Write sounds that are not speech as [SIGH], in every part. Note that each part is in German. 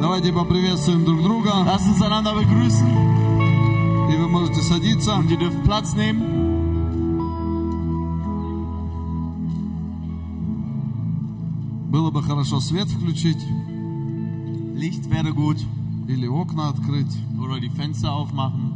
Давайте поприветствуем друг друга. Lasst uns einander begrüßen И вы можете садиться. und ihr dürft Platz nehmen. Было бы хорошо свет включить Licht wäre gut или окна открыть. oder die Fenster aufmachen.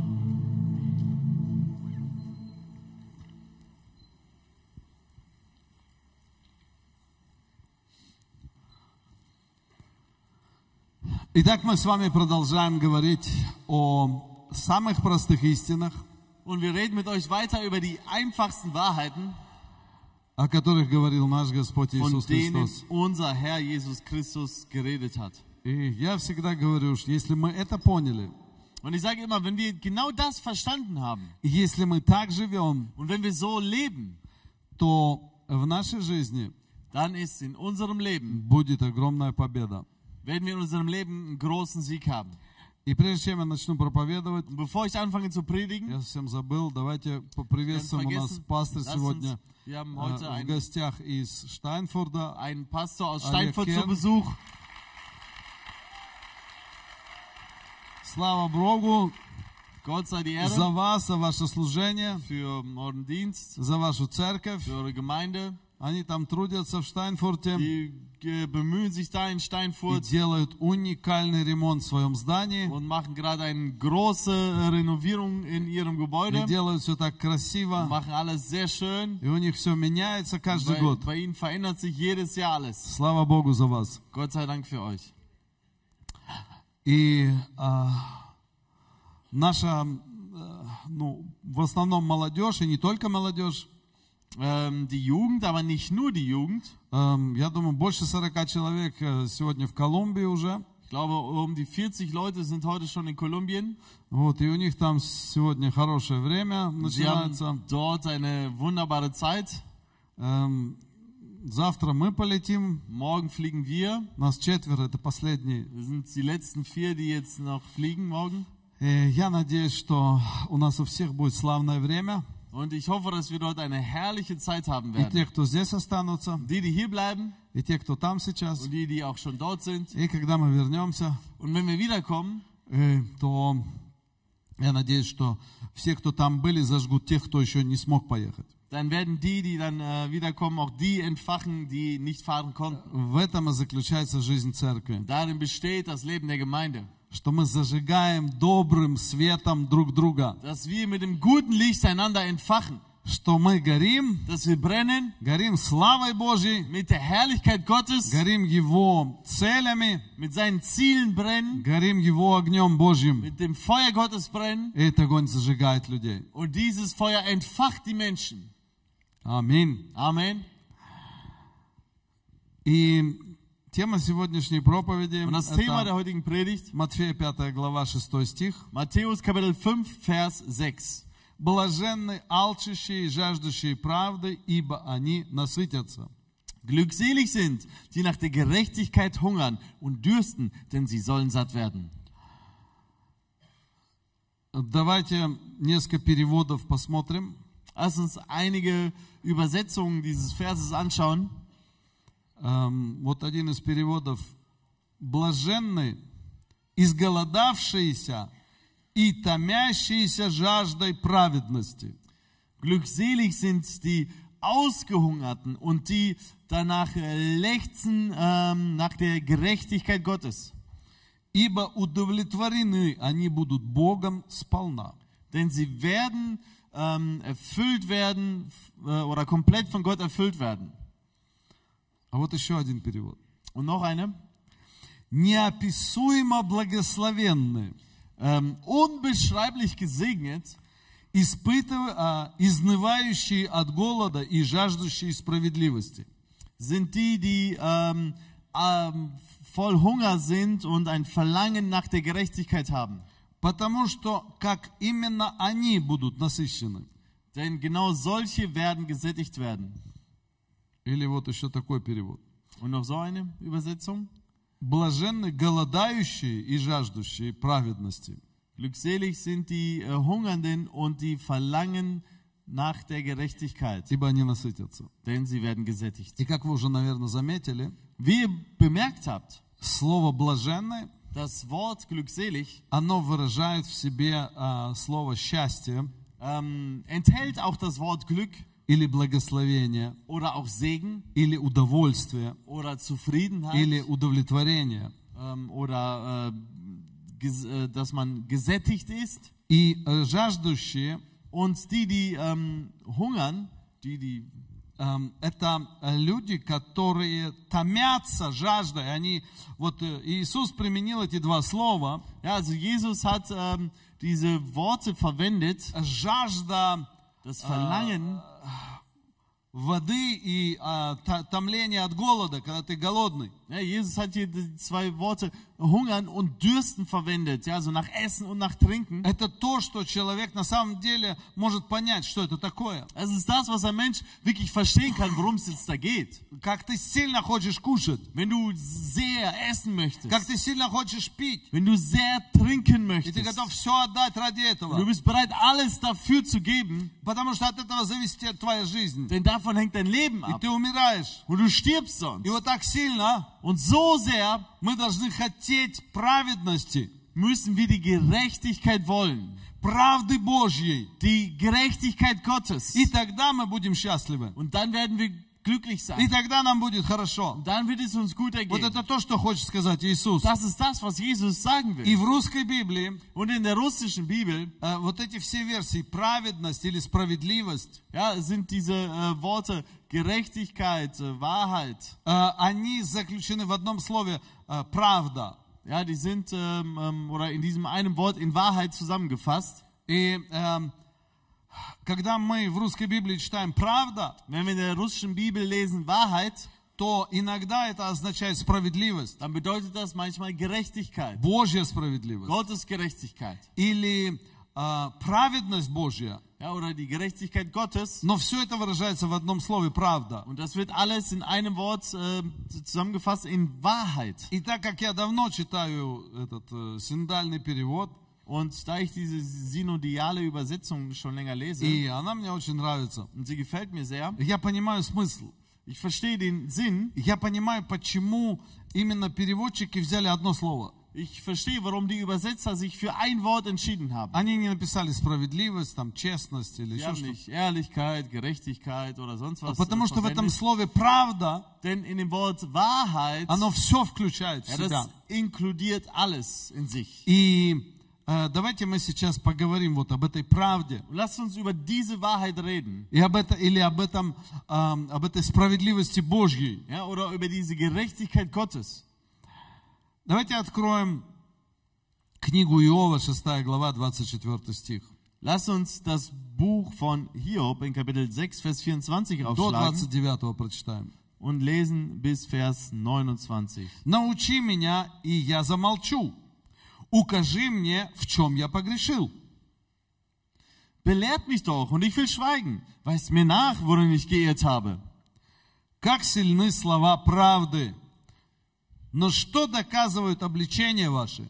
Итак, мы с вами продолжаем говорить о самых простых истинах, Und wir reden mit euch weiter über die einfachsten Wahrheiten, о которых говорил наш Господь von Иисус denen Христос. unser Herr Jesus Christus geredet hat. И я всегда говорю, что если мы это поняли, Und ich sage immer, wenn wir genau das verstanden haben и если мы так живем, und wenn wir so leben, то в нашей жизни dann ist in unserem Leben, будет огромная победа. werden wir in unserem Leben einen großen Sieg haben. И прежде чем я начну проповедовать, Und bevor ich anfange zu predigen, я совсем забыл, давайте ganz поприветствуем. У нас vergessen, пастор lasst сегодня uns, wir haben э, heute в einen, гостях из Штайнфорда. einen Pastor aus Олег Steinfurt zu Kern. Besuch. Слава Богу Gott sei die за Ehre вас, за ваше служение, für euren Dienst, за вашу церковь. für eure Gemeinde. Они там трудятся в Штайнфорте Die bemühen sich da in и Steinfurt делают уникальный ремонт в своем здании. und machen gerade eine große äh, Renovierung in ihrem И Gebäude. делают все так красиво. Machen alles sehr schön. И у них все меняется каждый Bei, год. bei ihnen verändert sich jedes Jahr alles. Слава Богу за вас. Gott sei Dank für euch. И а, наша, э, ну, в основном молодежь, и не только молодежь, die Jugend, aber nicht nur die Jugend. эм, я думаю, больше 40 человек э, сегодня в Колумбии уже. Ich glaube, um die 40 Leute sind heute schon in Kolumbien. Вот, и у них там сегодня хорошее время Sie haben начинается. dort eine wunderbare Zeit. Эм, завтра мы полетим. Morgen fliegen wir. Нас четверо, это последний. Wir sind die letzten vier, die jetzt noch fliegen morgen. Э, я надеюсь, что у нас у всех будет славное время. Und ich hoffe, dass wir dort eine herrliche Zeit haben И werden. те, кто здесь останутся, Die, die hier bleiben и те, кто там сейчас. und die, die auch schon dort sind. И когда мы вернемся, Und wenn wir wiederkommen, э, то я надеюсь, что все, кто там были, зажгут тех, кто еще не смог поехать. dann werden die, die dann äh, wiederkommen, auch die entfachen, die nicht fahren konnten. В этом и заключается жизнь церкви. Darin besteht das Leben der Gemeinde. Что мы зажигаем добрым светом друг друга. Dass wir mit dem guten Licht einander entfachen. Что мы горим, Dass wir brennen горим славой Божьей, mit der Herrlichkeit Gottes, горим Его целями, mit seinen Zielen brennen, горим Его огнем Божьим. mit dem Feuer Gottes brennen. И этот огонь зажигает людей. Und dieses Feuer entfacht die Menschen. Аминь. Amen. И тема сегодняшней проповеди Und das Thema der это heutigen Predigt, Матфея 5 глава 6 стих. Matthäus Kapitel 5, Vers 6. Блаженны алчащие и жаждущие правды, ибо они насытятся. Glückselig sind, die nach der Gerechtigkeit hungern und dürsten, denn sie sollen satt werden. Давайте несколько переводов посмотрим. Lass uns einige Übersetzungen dieses Verses anschauen. Эм, Вот один из переводов. Блаженны изголодавшиеся и томящиеся жаждой праведности. Glückselig sind die Ausgehungerten und die danach äh, lechzen ähm, nach der Gerechtigkeit Gottes. Ибо удовлетворены они будут Богом сполна. Denn sie werden ähm, erfüllt werden f- äh, oder komplett von Gott erfüllt werden. А вот еще один перевод. Noch eine. Неописуемо благословенны, Ähm, unbeschreiblich gesegnet испытыв- а, изнывающие от голода и жаждущие справедливости. sind die, die ähm, ähm, voll Hunger sind und ein Verlangen nach der Gerechtigkeit haben. Потому что как именно они будут насыщены. Denn genau solche werden gesättigt werden. Или вот еще такой перевод. Und noch so eine Übersetzung. Блаженны голодающие и жаждущие праведности, Glückselig sind die äh, Hungernden und die verlangen nach der Gerechtigkeit, ибо они насытятся. denn sie werden gesättigt. И как вы уже, наверное, заметили, Wie ihr bemerkt habt, слово «блаженны» Das Wort glückselig оно выражает в себе а, слово счастье ähm, enthält auch das Wort Glück или благословение, oder auch Segen или удовольствие, oder Zufriedenheit или удовлетворение. ähm, oder äh, ges- äh, dass man gesättigt ist. И э, жаждущие Und die, die ähm, hungern, die, die эм, это э, люди, которые томятся жаждой. Они, вот э, Иисус применил эти два слова. Ja, also Jesus hat ähm, diese Worte verwendet, Жажда das Verlangen воды и а, то- томление от голода, когда ты голодный. Ja, Jesus hat hier die zwei Worte hungern und dürsten verwendet, ja, so nach Essen und nach Trinken. Это то, что человек на самом деле может понять, что это такое. Das ist das, was ein Mensch wirklich verstehen kann, worum es jetzt da geht. Как ты сильно хочешь кушать, Wenn du sehr essen möchtest, как ты сильно хочешь пить, wenn du sehr trinken и ты möchtest, готов все отдать ради und du этого, bist bereit, alles dafür zu geben, потому что от этого зависит твоя жизнь. denn davon hängt dein Leben И ab. ты умираешь. Und du stirbst sonst. И вот так сильно Und so sehr мы должны хотеть праведности, müssen wir die Gerechtigkeit wollen. правды Божьей. Die Gerechtigkeit Gottes. И тогда мы будем счастливы. Und dann werden wir glücklich И sein. тогда нам будет хорошо. Und dann wird es uns gut Вот ergehen. это то, что хочет сказать Иисус. Das ist das, was Jesus sagen И will. в русской Библии Und in der russischen Bibel э, вот эти все версии, праведность или справедливость, ja, sind diese äh, Worte Gerechtigkeit, äh, Wahrheit, э, они заключены в одном слове э, правда. ja, die sind ähm, ähm, oder in diesem einen Wort in Wahrheit zusammengefasst. И эм, когда мы в русской Библии читаем правда, Wenn wir in der russischen Bibel lesen Wahrheit, то иногда это означает справедливость, dann bedeutet das manchmal Gerechtigkeit, Божья справедливость. Gottes Gerechtigkeit, Или э, праведность Божья. ja, oder die Gerechtigkeit Gottes. Но все это выражается в одном слове правда. Und das wird alles in einem Wort äh, zusammengefasst in Wahrheit. И так как я давно читаю этот э, синдальный перевод, Und da ich diese synodiale Übersetzung schon länger lese, и она мне очень нравится, und sie gefällt mir sehr, я понимаю смысл. ich verstehe den Sinn, Я понимаю, почему именно переводчики взяли одно слово. ich verstehe, warum die Übersetzer sich für ein Wort entschieden haben. Они не написали справедливость, там, честность или Sie еще haben что-то. nicht Ehrlichkeit, Gerechtigkeit oder sonst was. Потому äh, что в этом verwendet. слове правда, Denn in dem Wort Wahrheit, оно все включает в ja, себя. das inkludiert alles in sich. И э, давайте мы сейчас поговорим вот об этой правде. Und lasst uns über diese Wahrheit reden. И об это, или об, этом, эм, об этой справедливости Божьей. Ja, oder über diese Gerechtigkeit Gottes. Давайте откроем книгу Иова, 6 глава, 24 стих. Lasst uns das Buch von Hiob in Kapitel 6, Vers 24 До aufschlagen 29 прочитаем. und lesen bis Vers 29. «Научи меня, и я замолчу. Укажи мне, в чем я погрешил». Belehrt mich doch und ich will schweigen. Weist mir nach, worin ich geirrt habe. Как сильны слова правды. Но что доказывают обличения ваши?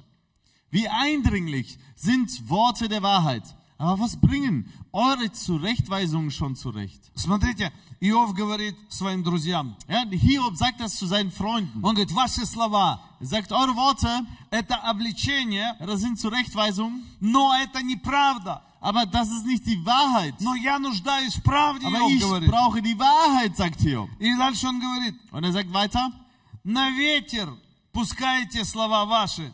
Wie eindringlich sind Worte der Wahrheit. Aber was bringen eure Zurechtweisungen schon zurecht? Смотрите, Иов говорит своим друзьям. Ja, Hiob sagt das zu seinen Freunden. Он говорит, ваши слова Er sagt, eure Worte, – это обличение, ja, das sind Zurechtweisungen, но это неправда. aber das ist nicht die Wahrheit. Но я нуждаюсь в правде, Aber Иов ich говорит. brauche die Wahrheit, sagt Hiob. И дальше он говорит, Und er sagt weiter, На ветер пускайте слова ваши.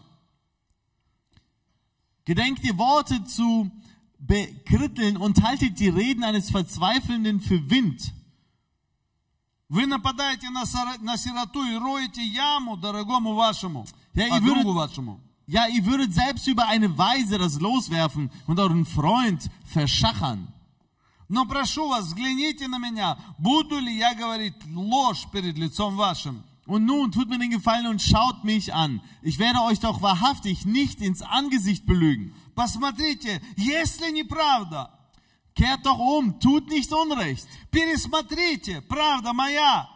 gedenkt die Worte zu bekritteln und haltet die Reden eines Verzweifelnden für Wind. Вы нападаете на, на сироту и роете яму дорогому вашему, Я и говорю- другу вашему. Ja, ihr würdet selbst über eine Weise das loswerfen und euren Freund verschachern. Но прошу вас, взгляните на меня, буду ли я говорить ложь перед лицом вашим. Und nun tut mir den Gefallen und schaut mich an. Ich werde euch doch wahrhaftig nicht ins Angesicht belügen. Посмотрите, если неправда, Kehrt doch um, tut nicht Unrecht. пересмотрите, правда моя.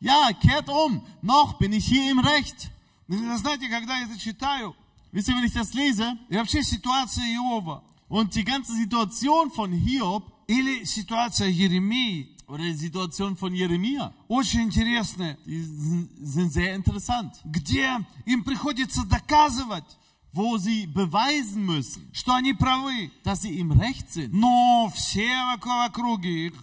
Ja, kehrt um, noch bin ich hier im Recht. Вы Знаете, когда я это читаю, Wisst ihr, wenn ich das lese и вообще ситуация Иова, und die ganze Situation von Hiob или ситуация Еремии, Oder die Situation von Jeremia. очень интересные, Die sind sehr interessant. где им приходится доказывать, Wo sie beweisen müssen, что они правы. dass sie im Recht sind. Но все в округе их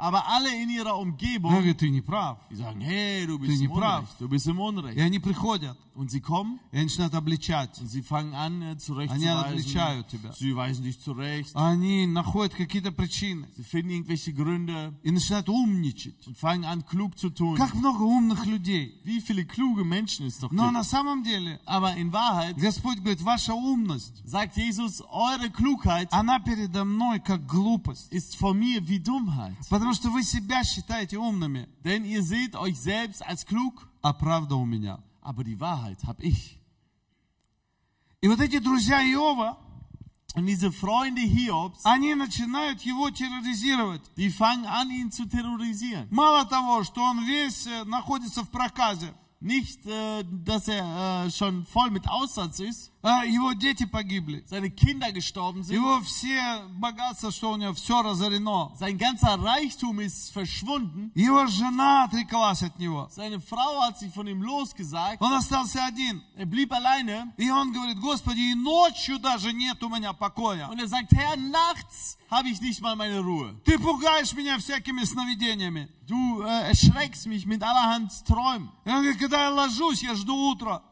Aber alle in ihrer Umgebung, говорят, ты не прав. die sagen, hey, du bist Ты не im прав. Unrecht, du bist im И Unrecht. они приходят, Und sie kommen и они начинают обличать. und sie fangen an, äh, Они zurechtzuweisen. обличают тебя. Sie weisen dich zurecht. Они находят какие-то причины Sie finden irgendwelche Gründe и начинают умничать. und fangen an, klug zu tun. Как много умных людей. Wie viele kluge Menschen es doch Но gibt. на самом деле Aber in Wahrheit Господь говорит, ваша умность, sagt Jesus, eure Klugheit она передо мной как глупость. ist vor mir wie Dummheit. Потому что вы себя считаете умными, Denn ihr seht euch selbst als klug, а правда у меня. aber die Wahrheit habe ich. И вот эти друзья Иова, Und diese Freunde Hiobs, они начинают его терроризировать. die fangen an, ihn zu terrorisieren. Мало того, что он весь э, находится в проказе, Nicht, äh, dass er äh, schon voll mit Aussatz ist, а его дети погибли, seine Kinder gestorben sind, его все богатства, что у него, все разорено. sein ganzer Reichtum ist verschwunden, Его жена отреклась от него. seine Frau hat sich von ihm losgesagt, Он остался один. er blieb alleine И он говорит, Господи, и ночью даже нет у меня покоя. und er sagt, Herr, nachts habe ich nicht mal meine Ruhe. Ты пугаешь меня всякими сновидениями. Du äh, erschreckst mich mit allerhand Träumen. И он говорит, когда я ложусь, я жду утра.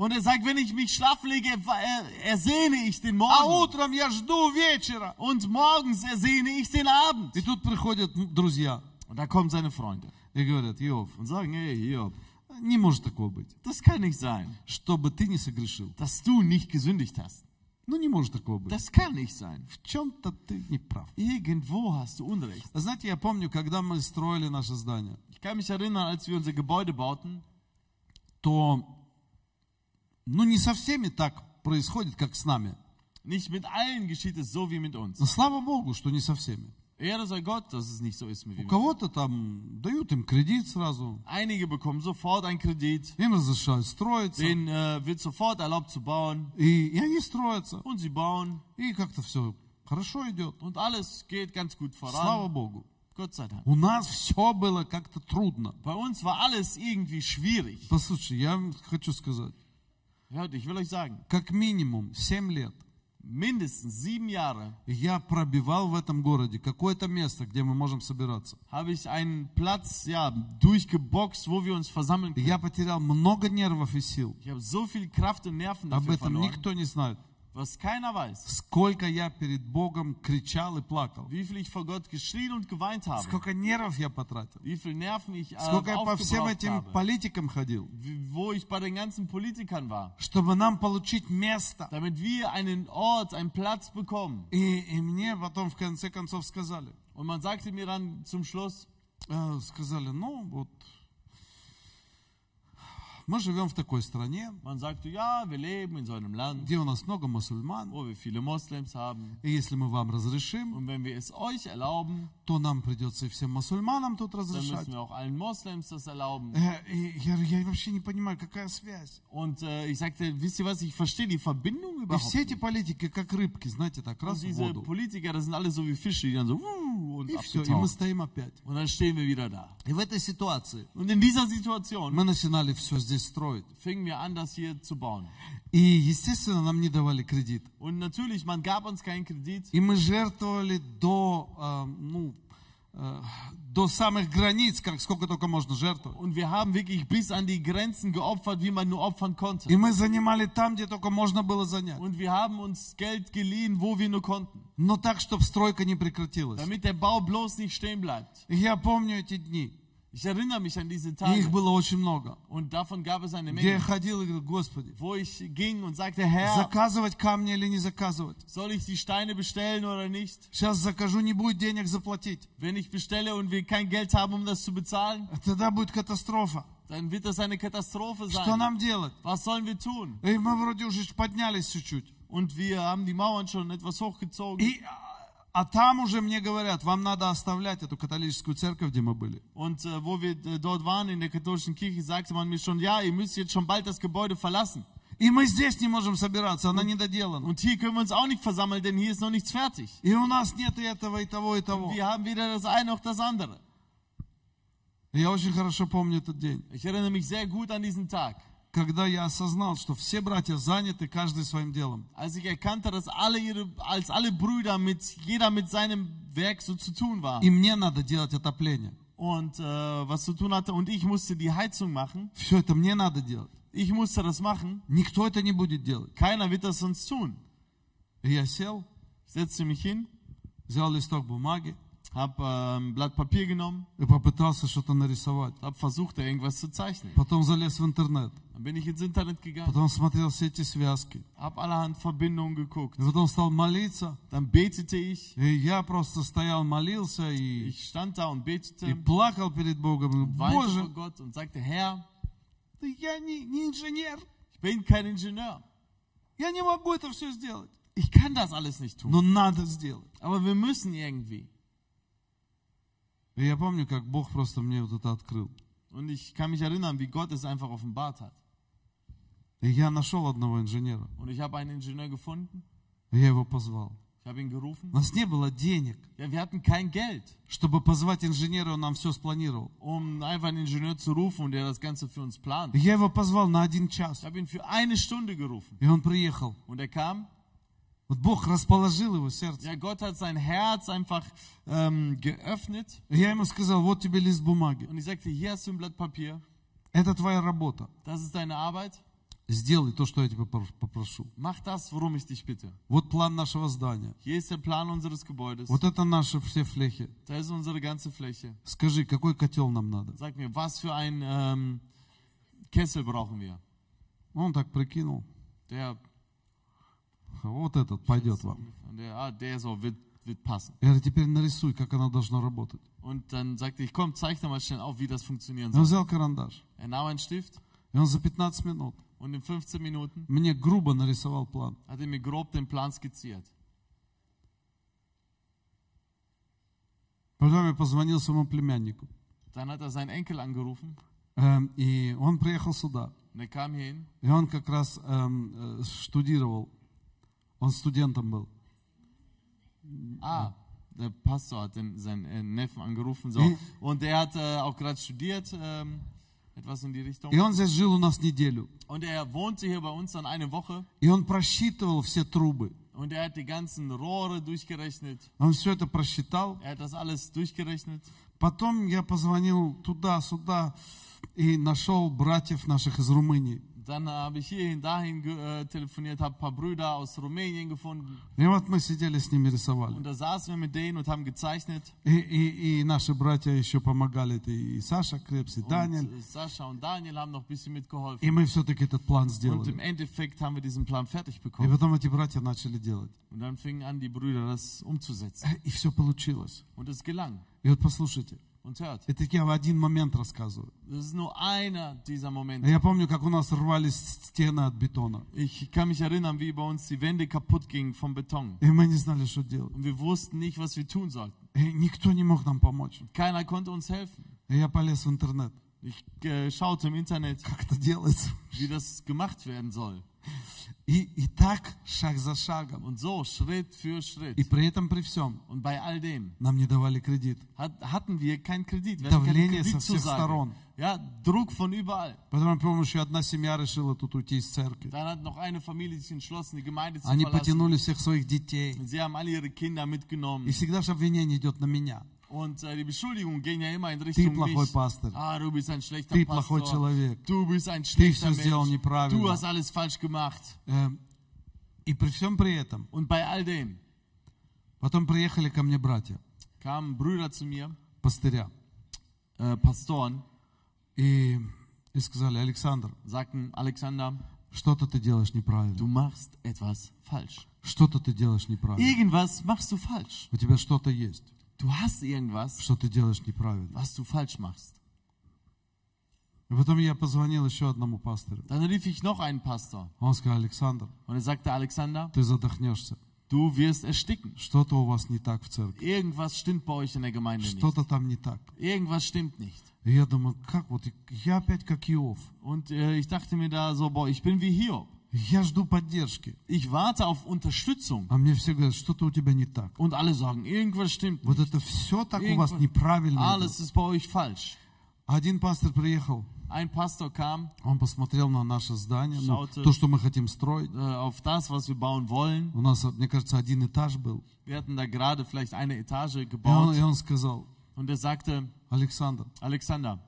Und er sagt, wenn ich mich schlafen lege, er- ersehne ich den А Morgen. утром я жду вечера. Und morgens ersehne ich den Abend. И тут приходят друзья Und da kommen seine Freunde и говорят, Иов, und sagen, hey, Hiob, не может такого быть, das kann nicht sein, чтобы ты не согрешил. dass du nicht gesündigt hast. Ну не может такого быть. Das kann nicht sein. В чем-то ты не прав. Irgendwo hast du Unrecht. Знаете, я помню, когда мы строили наше здание, Ich kann mich erinnern, als wir unser Gebäude bauten, то ну не со всеми так происходит, как с нами. nicht mit allen geschieht es so wie mit uns. Но слава Богу, что не со всеми. Ehre sei Gott, dass es nicht so ist wie У mit uns. кого-то там дают им кредит сразу, Einige bekommen sofort einen Kredit, им разрешают строиться, denen äh, wird sofort erlaubt zu bauen и, и они строятся, und sie bauen и как-то все хорошо идет. und alles geht ganz gut Слава voran. Богу. Gott sei Dank. У нас все было как-то трудно. Bei uns war alles irgendwie schwierig. Послушайте, я вам хочу сказать, Hört, ich will euch sagen, как минимум 7 лет mindestens sieben Jahre я пробивал в этом городе какое-то место, где мы можем собираться. habe ich einen Platz ja, durchgeboxt, wo wir uns versammeln können. я потерял много нервов и сил. Ich habe so viel Kraft und Nerven Об dafür этом verloren, никто не знает. Was keiner weiß. Сколько я перед Bogом кричал и плакал. Wie viel ich vor Gott geschrien und geweint habe. Сколько нервов я потратил. Wie viel Nerven ich äh, Сколько я по всем этим habe. политикам ходил. Wo ich bei den ganzen Politikern war. Чтобы нам получить место. Damit wir einen Ort, einen Platz bekommen. И, и мне потом в конце концов сказали. Und man sagte mir dann zum Schluss, э, сказали, ну вот, мы живем в такой стране, man sagte, ja, wir leben in so einem Land, где у нас много мусульман. wo wir viele Moslems haben. И если мы вам разрешим, Und wenn wir es euch erlauben, то нам придется и всем мусульманам тут dann разрешать. müssen wir auch allen Moslems das erlauben. Э, И я, говорю, я вообще не понимаю, какая связь. Und äh, ich sagte, wisst ihr was, ich verstehe die Verbindung И все эти nicht. политики, как рыбки, знаете, так Und раз в diese воду. Politiker, das sind alle so wie Fische, die dann so uh, und И все, и мы abgetaucht. стоим опять. Und dann stehen wir wieder da. И в этой ситуации Und in dieser Situation мы начинали все здесь строить. fingen wir an, das hier zu bauen. И, естественно, нам не давали кредит. Und natürlich, man gab uns keinen Kredit. И мы жертвовали до, э, ну, э, до самых границ, как сколько только можно жертвовать. Und wir haben wirklich bis an die Grenzen geopfert, wie man nur opfern konnte. И мы занимали там, где только можно было занять. Und wir haben uns Geld geliehen, wo wir nur konnten. Но так, чтобы стройка не прекратилась. Damit der Bau bloß nicht stehen bleibt. И я помню эти дни. Ich erinnere mich an diese И их Tage. было очень много. Und davon gab es eine Где я Menge. ходил и говорил, Господи, Wo ich ging und sagte, Herr, заказывать камни или не заказывать? soll ich die Steine bestellen oder nicht? Сейчас закажу, не будет денег заплатить. Wenn ich bestelle und wir kein Geld haben, um das zu bezahlen, Тогда будет катастрофа. dann wird das eine Katastrophe Что sein. нам делать? Was sollen wir tun? И мы вроде уже поднялись чуть-чуть. Und wir haben die Mauern schon etwas hochgezogen. И, а там уже мне говорят, вам надо оставлять эту католическую церковь, где мы были. Und äh, wo wir äh, dort waren in der katholischen Kirche, sagte man mir schon, ja, ihr müsst jetzt schon bald das Gebäude verlassen. И мы здесь не можем собираться, она не доделана. Und hier können wir uns auch nicht versammeln, denn hier ist noch nichts fertig. И у нас нет и этого, и того, и того. Wir haben weder das eine noch das andere. Я очень хорошо помню этот день, Ich erinnere mich sehr gut an diesen Tag, когда я осознал, что все братья заняты каждый своим делом. als ich erkannte, dass alle ihre, als alle Brüder mit, jeder mit seinem Werk so zu tun war. И мне надо делать отопление. Und äh, was zu tun hatte. Und ich musste die Heizung machen. Все это мне надо делать. Ich musste das machen. Никто это не будет делать. Keiner wird das sonst tun. И я сел, setzte mich hin, взял листок бумаги habe äh, ein Blatt Papier genommen, и попытался что-то нарисовать. habe versucht, da irgendwas zu zeichnen. Потом залез в интернет. Dann bin ich ins Internet gegangen, Потом смотрел все эти связки. habe allerhand Verbindungen geguckt. И потом стал молиться. Dann betete ich. И я просто стоял, молился и, Ich stand da und и betete, плакал перед Богом. И, weinte vor Боже, Gott und sagte, Herr, да я не, не инженер. ich bin kein Ingenieur. Я не могу это все сделать. Ich kann das alles nicht tun. Но надо сделать. Aber wir müssen irgendwie. И я помню, как Бог просто мне вот это открыл. Und ich kann mich erinnern, wie Gott es einfach offenbart hat. И я нашел одного инженера. Und ich habe einen Ingenieur gefunden. И я его позвал. Ich habe ihn gerufen. У нас не было денег, Ja, wir hatten kein Geld, чтобы позвать инженера, он нам все спланировал. um einfach einen Ingenieur zu rufen und der das Ganze für uns plant. И я его позвал на один час. Ich habe ihn für eine Stunde gerufen. И он приехал. Und er kam. Вот Бог расположил его сердце. Ja, Gott hat sein Herz einfach ähm, geöffnet. Я ему сказал, вот тебе лист бумаги. Und ich sagte, hier hast du ein Blatt Papier. Это твоя работа. Das ist deine Arbeit. Сделай то, что я тебя попрошу. Mach das, worum ich dich bitte. Вот план нашего здания. Hier ist der Plan unseres Gebäudes. Вот это наши все флехи. Da ist unsere ganze Fläche. Скажи, какой котел нам надо? Sag mir, was für ein ähm, Kessel brauchen wir? Он так прикинул. Der, Вот этот пойдет вам. der, ah, der so wird, wird passen. Я говорю, теперь нарисуй, как оно должно работать. Und dann sagte ich, komm, zeichne mal schnell auf, wie das funktionieren И Он soll. взял карандаш. Er nahm einen Stift И он за 15 минут und in 15 Minuten мне грубо нарисовал план. hat er mir grob den Plan skizziert. Потом я позвонил своему племяннику. Dann hat er seinen Enkel angerufen Эм, И он приехал сюда. und er kam hier hin. И он как раз эм, э, штудировал. Он студентом был. Ah, der Pastor hat den, seinen äh, Neffen angerufen. So. Mhm. Und der hat äh, auch gerade studiert, ähm, etwas in die Richtung. И он здесь жил у нас неделю. Und er wohnte hier bei uns dann eine Woche. И он просчитывал все трубы. Und er hat die ganzen Rohre durchgerechnet. Он все это просчитал. Er hat das alles durchgerechnet. Потом я позвонил туда-сюда и нашел братьев наших из Румынии. Dann habe ich hierhin, dahin ge- äh, telefoniert, habe ein paar Brüder aus Rumänien gefunden. И вот мы сидели с ними рисовали. Und da saßen wir mit denen und haben gezeichnet. И, и, и наши братья еще помогали. Это и Саша Крепс, и Und Даниэль. äh, Sascha und Daniel haben noch ein bisschen mitgeholfen. И мы все-таки этот план Und im сделали. Endeffekt haben wir diesen Plan fertig И bekommen. потом эти братья начали делать. Und dann fingen an, die Brüder das umzusetzen. И все получилось. Und es gelang. И вот послушайте, Und hört, это я в один момент рассказываю. das ist nur einer dieser Momente. Я помню, как у нас рвались стены от бетона. Ich kann mich erinnern, wie bei uns die Wände kaputt gingen vom Beton. И мы не знали, что делать. Und wir wussten nicht, was wir tun sollten. И никто не мог нам помочь. Keiner konnte uns helfen. И я полез в интернет. Ich äh, schaute im Internet, Как это делается? wie das gemacht werden soll. И, и так, шаг за шагом. Und so, Schritt für И Schritt. при этом, при всем, Und bei all dem нам не давали кредит. hat, hatten wir keinen Kredit. Wir Давление со всех Kreditzusage. сторон. Ja, Druck von überall. Потом, помню, еще одна семья решила тут уйти из церкви. Dann hat noch eine Familie sich entschlossen, die Gemeinde zu Они verlassen. потянули всех своих детей. Und Sie haben alle ihre Kinder mitgenommen. И всегда же обвинение идет на меня. Und äh, die Beschuldigungen gehen ja immer in Ты Richtung плохой mich. пастор. Ah, du bist ein schlechter Ты плохой Pastor. человек. Du bist ein Ты schlechter все сделал Mensch. Du неправильно. hast alles falsch gemacht. Эм, И при всем при этом, Und bei all dem потом приехали ко мне братья, kamen Brüder zu mir, пастыря, äh, Pastoren, и, и сказали, Александр, sagten, Alexander, что-то ты делаешь du неправильно. machst etwas falsch. Что-то ты делаешь неправильно. Irgendwas machst du falsch. У тебя что-то есть, Du hast irgendwas, что ты делаешь неправильно. was du falsch machst. И потом я позвонил еще одному пастору. Dann rief ich noch einen Pastor Он сказал, Александр, und er sagte, Alexander, ты задохнешься. du wirst ersticken. Что-то у вас не так в церкви. Irgendwas stimmt bei euch in der Gemeinde nicht. Что-то там не так. Irgendwas stimmt nicht. И я думаю, как вот, я опять как Иов. Und äh, ich dachte mir da so, boah, ich bin wie Hiob. Я жду поддержки. Ich warte auf Unterstützung. А мне все говорят, что-то у тебя не так. Und alle sagen, irgendwas stimmt Вот nicht. это все так у вас Irgendwas- неправильно. идет. Alles ist bei euch falsch. Один пастор приехал, Ein Pastor kam он посмотрел на наше здание, ну, Schaute. то, что мы хотим строить. äh, auf das, was wir bauen wollen. У нас, мне кажется, один этаж был. Wir hatten da gerade vielleicht eine Etage И он, gebaut. и он сказал, Und er sagte, Александр, Alexander,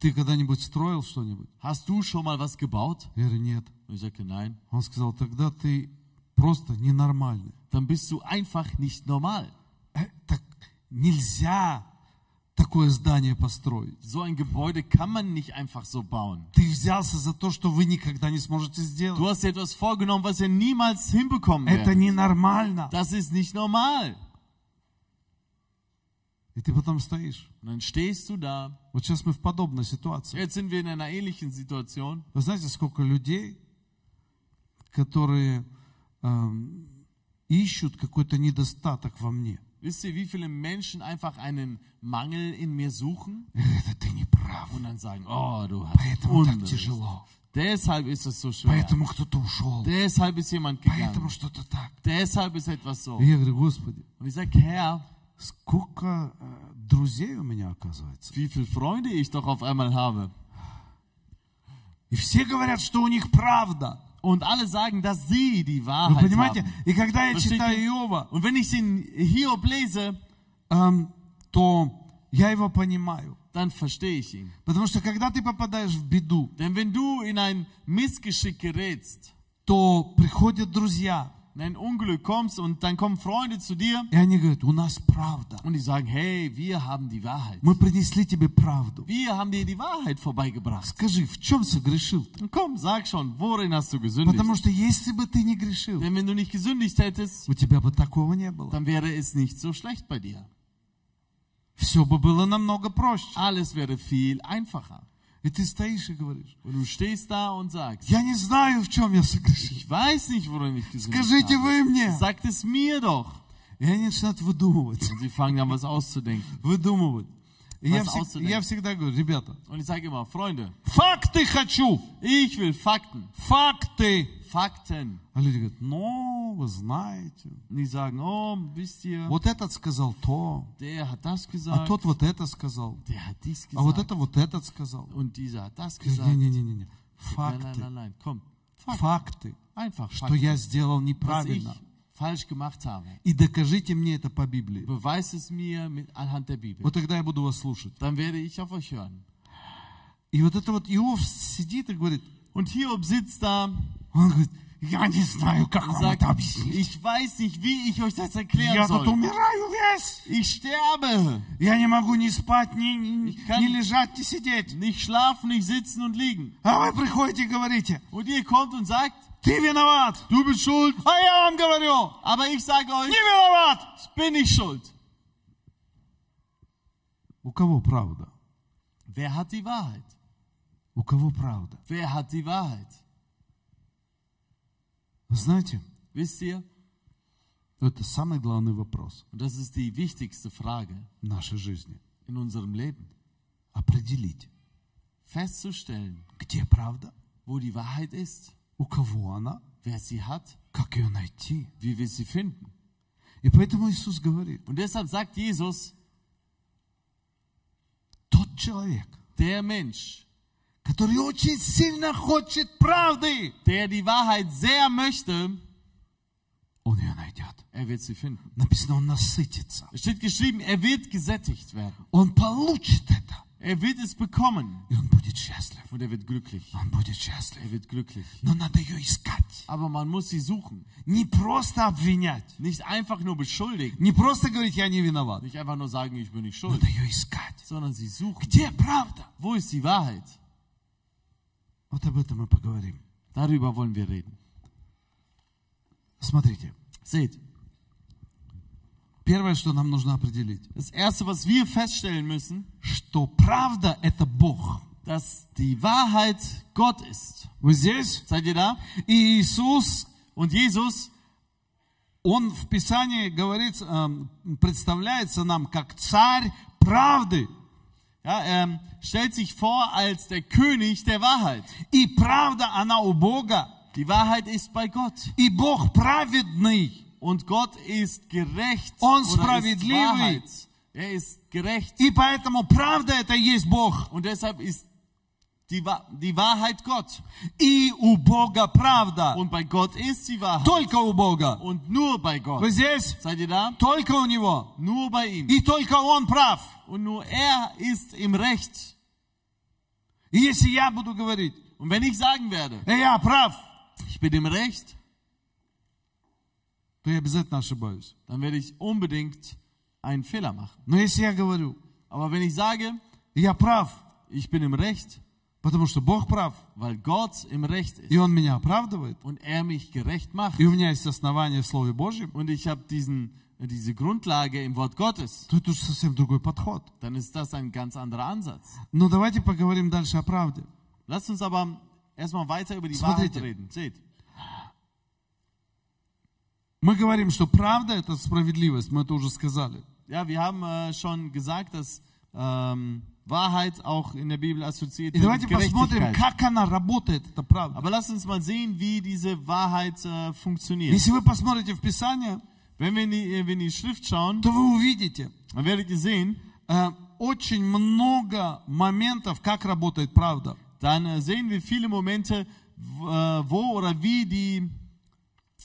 ты когда-нибудь строил что-нибудь? hast du schon mal was gebaut? Я говорю, нет. Und ich sagte, nein. Он сказал, тогда ты просто ненормальный. Dann bist du einfach nicht normal. Э, Так нельзя такое здание построить. So ein Gebäude kann man nicht einfach so bauen. Ты взялся за то, что вы никогда не сможете сделать. Du hast etwas vorgenommen, was ihr niemals hinbekommen Это werdet. ненормально. Das ist nicht normal. И ты потом стоишь. Und dann stehst du da. Вот сейчас мы в подобной ситуации. Jetzt sind wir in einer ähnlichen Situation. Вы знаете, сколько людей, которые эм, ищут какой-то недостаток во мне. Wisst ihr, wie viele Menschen einfach einen Mangel in mir suchen И говорят, «Да ты не прав. und dann sagen, oh, du hast Поэтому так Unrecht. тяжело. Deshalb ist es so schwer. Поэтому кто-то ушел. Deshalb ist jemand gegangen. Поэтому что-то так. Deshalb ist etwas so. И я говорю, Господи, Und ich sage, Herr, сколько э, друзей у меня оказывается. wie viele Freunde ich doch auf einmal habe. И все говорят, что у них правда. Und alle sagen, dass sie die Вы Wahrheit понимаете? haben. И когда я Versteht читаю? Иова, Und wenn ich den Hiob lese, эм, то я его понимаю. dann verstehe ich ihn. Потому что когда ты попадаешь в беду, Denn wenn du in ein Missgeschick gerätst, то приходят друзья, in ein Unglück kommst und dann kommen Freunde zu dir и они говорят, у нас правда. und die sagen, hey, wir haben die Wahrheit. Мы принесли тебе правду. Wir haben dir die Wahrheit vorbeigebracht. Скажи, в чем согрешил ты? Und komm, sag schon, worin hast du Потому gesündigt? что если бы ты не грешил, Denn wenn du nicht gesündigt hättest, у тебя бы такого не было. dann wäre es nicht so schlecht bei dir. Все бы было намного проще. Alles wäre viel einfacher. И ты стоишь и говоришь, Und du stehst da und sagst, я не знаю, в чем я согрешил. ich weiß nicht, worin ich gesündigt Скажите habe. вы мне. Sagt es mir doch. И они начинают выдумывать. Und sie fangen an, was auszudenken. Выдумывать. И я, всег- я всегда говорю, ребята, Und ich sage immer, Freunde, факты хочу. ich will Fakten. Факты. Fakten. А люди говорят, ну, вы знаете. Die sagen, oh, wisst ihr, Вот этот сказал то, der hat das а gesagt, тот вот это сказал, der hat dies а вот gesagt это вот этот сказал. und dieser hat das gesagt. Nein, nein, Факты. nein, komm. Факты. Einfach Что Fakten. я сделал неправильно. falsch gemacht habe. И докажите мне это по Библии. Beweis es mir mit, anhand der Bibel. Вот тогда я буду вас слушать. Dann werde ich auf euch hören. И вот это вот Иов сидит и говорит, Und Hiob sitzt da он говорит, я не знаю, как und вам sagt, это объяснить. ich weiß nicht, wie ich euch das erklären Я тут soll. умираю весь. Ich sterbe. Я не могу ни спать, ни, ни, Ich kann- ни лежать, ни сидеть. Nicht schlafen, nicht sitzen und liegen. А вы приходите и говорите, Und ihr kommt und sagt, ты виноват. du bist schuld. А я вам говорю, Aber ich sage euch, не виноват. ich bin nicht schuld. У кого правда? Wer hat die Wahrheit? У кого правда? Wer hat die Wahrheit? Вы знаете, Wisst ihr? это самый главный вопрос Und das ist die wichtigste Frage в нашей жизни. in unserem Leben. Определить, Festzustellen, где правда, wo die Wahrheit ist, у кого она, wer sie hat, как ее найти. wie wir sie finden. И поэтому Иисус говорит, Und deshalb sagt Jesus, тот человек, der Mensch, который очень сильно хочет правды, der die Wahrheit sehr möchte, он ее найдет. er wird sie finden. Написано, он насытится. Es steht geschrieben, er wird gesättigt werden. Он получит это. Er wird es bekommen И он будет счастлив. und er wird glücklich. Он будет счастлив. Er wird glücklich. Но надо ее искать. Aber man muss sie suchen. Не просто обвинять. Nicht einfach nur beschuldigen. Не просто говорить, я не виноват. Nicht einfach nur sagen, ich bin nicht schuld. Надо ее искать. Sondern sie suchen. Где правда? Wo ist die Wahrheit? Вот об этом мы поговорим. Darüber wollen wir reden. Смотрите. Seht, Первое, что нам нужно определить, das Erste, was wir feststellen müssen, что правда – это Бог. dass die Wahrheit Gott ist. Вы здесь? Seid ihr da? И Иисус, Und Jesus, Он в Писании говорит, эм, представляется нам как царь правды. ja, ähm, stellt sich vor als der König der Wahrheit. И правда, она у Бога. Die Wahrheit ist bei Gott. И Бог праведный. Und Gott ist gerecht Он oder ist справедливый. Wahrheit. Er ist gerecht. И поэтому правда это и есть Бог. Und deshalb ist die, Wa- die Wahrheit Gott. И у Бога правда. Und bei Gott ist die Wahrheit. Только у Бога. Und nur bei Gott. Вы здесь? Seid ihr da? Только у Него. Nur bei ihm. И только Он прав. Und nur er ist im Recht. И если я буду говорить, Und wenn ich sagen werde, «Э, я прав, ich bin im Recht, то я обязательно ошибаюсь. dann werde ich unbedingt einen Fehler machen. Но если я говорю, Aber wenn ich sage, я прав, ich bin im Recht, потому что Бог прав, weil Gott im Recht и ist Он меня оправдывает, und er mich gerecht macht и у меня есть основания в Слове Божьем, und ich habe diesen, diese Grundlage im Wort Gottes, то это совсем другой подход. dann ist das ein ganz anderer Ansatz. Но давайте поговорим дальше о правде. Lasst uns aber erstmal weiter über die Смотрите. Wahrheit reden. Seht, Мы говорим, что правда – это справедливость, мы это уже сказали. ja, wir haben äh, schon gesagt, dass ähm, Wahrheit auch in der Bibel assoziiert И wird давайте mit посмотрим, Gerechtigkeit. как она работает, эта правда. Aber lasst uns mal sehen, wie diese Wahrheit äh, funktioniert. Если вы посмотрите в Писание, Wenn wir in die, wenn wir in die Schrift schauen, то вы увидите dann werdet ihr sehen, э, очень много моментов, как работает правда. dann äh, sehen wir viele Momente, w- äh, wo oder wie die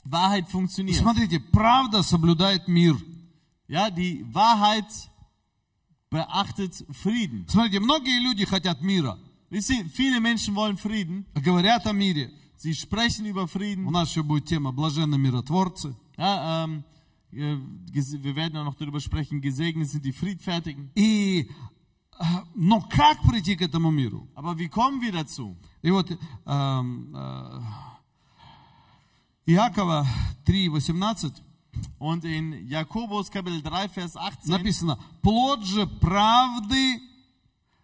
Wahrheit funktioniert. Смотрите, правда соблюдает мир. Ja, die Wahrheit beachtet Frieden. Смотрите, многие люди хотят мира, Wisst ihr, viele Menschen wollen Frieden. говорят о мире. Sie sprechen über У Frieden. нас еще будет тема «Блаженны миротворцы». Ja, ähm, äh, ges- wir werden auch noch darüber sprechen, gesegnet sind die Friedfertigen. И, э, но как прийти к этому миру? Aber wie kommen wir dazu? И вот эм, э, Иакова 3,18 Und in Jakobus Kapitel 3, Vers 18 написано, плод же правды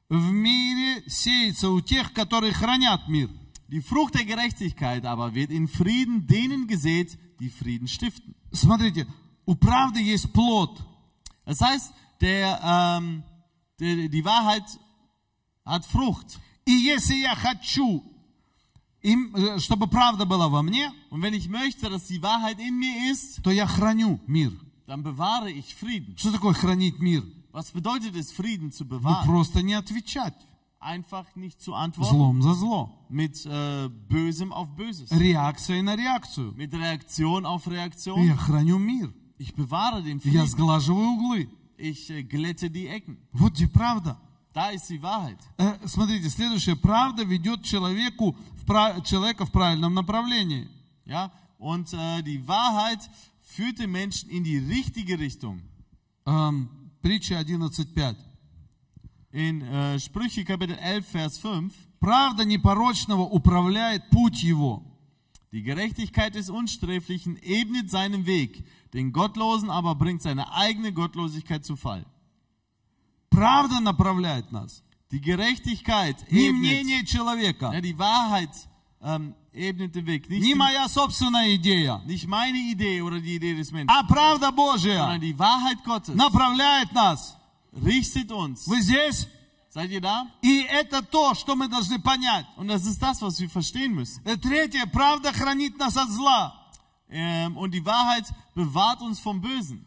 в мире сеется у тех, которые хранят мир. Die Frucht der Gerechtigkeit aber wird in Frieden denen gesät, die Frieden stiften. Смотрите, у правды есть плод. Das heißt, der, ähm, der, die Wahrheit hat Frucht. И если я хочу, им, э, чтобы правда была во мне, Und wenn ich möchte, dass die Wahrheit in mir ist, то я храню мир. dann bewahre ich Frieden. Что такое хранить мир? Was bedeutet es, Frieden zu Ну, bewahren? просто не отвечать Einfach nicht zu antworten злом за зло. mit äh, Bösem auf Böses. Реакцией на реакцию. Mit Reaktion auf И Reaktion. Я храню мир. Ich bewahre den Я Frieden. сглаживаю углы. Ich äh, glätte die Ecken. Вот где правда. Da ist die Wahrheit. Э, Смотрите, следующее. Правда ведет человеку в пра- человека в правильном направлении. Ja? Und äh, die Wahrheit führt den Menschen in die richtige Richtung. Эм, Притча 11.5. In äh, Sprüche Kapitel 11, Vers 5. Правда непорочного управляет путь его. Die Gerechtigkeit des Unsträflichen ebnet seinen Weg, den Gottlosen aber bringt seine eigene Gottlosigkeit zu Fall. Правда направляет нас. Die Gerechtigkeit Не ebnet, мнение человека, ja, die Wahrheit ähm, ebnet den Weg. Nicht, не die, моя собственная идея, nicht meine Idee oder die Idee des Menschen, а правда Божья sondern die Wahrheit Gottes направляет нас. richtet uns. Вы здесь? Seid ihr da? И это то, что мы должны понять. Und das ist das, was wir verstehen müssen. Э, Третье, правда хранит нас от зла. Ähm, und die Wahrheit bewahrt uns vom Bösen.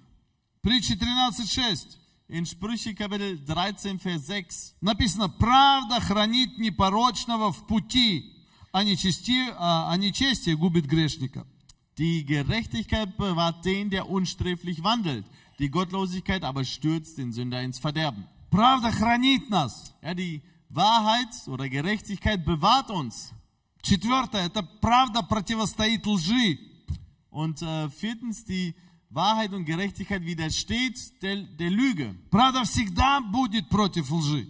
Притча 13.6. In Sprüche Kapitel 13, Vers 6. Написано, правда хранит непорочного в пути, а нечестие, а, а нечестие губит грешника. Die Gerechtigkeit bewahrt den, der unsträflich wandelt. Die Gottlosigkeit aber stürzt den Sünder ins Verderben. Правда хранит нас. Ja, die Wahrheit oder Gerechtigkeit bewahrt uns. Четвертое, это правда противостоит лжи. Und äh, viertens, die Wahrheit und Gerechtigkeit widersteht der, der Lüge. Правда всегда будет против лжи.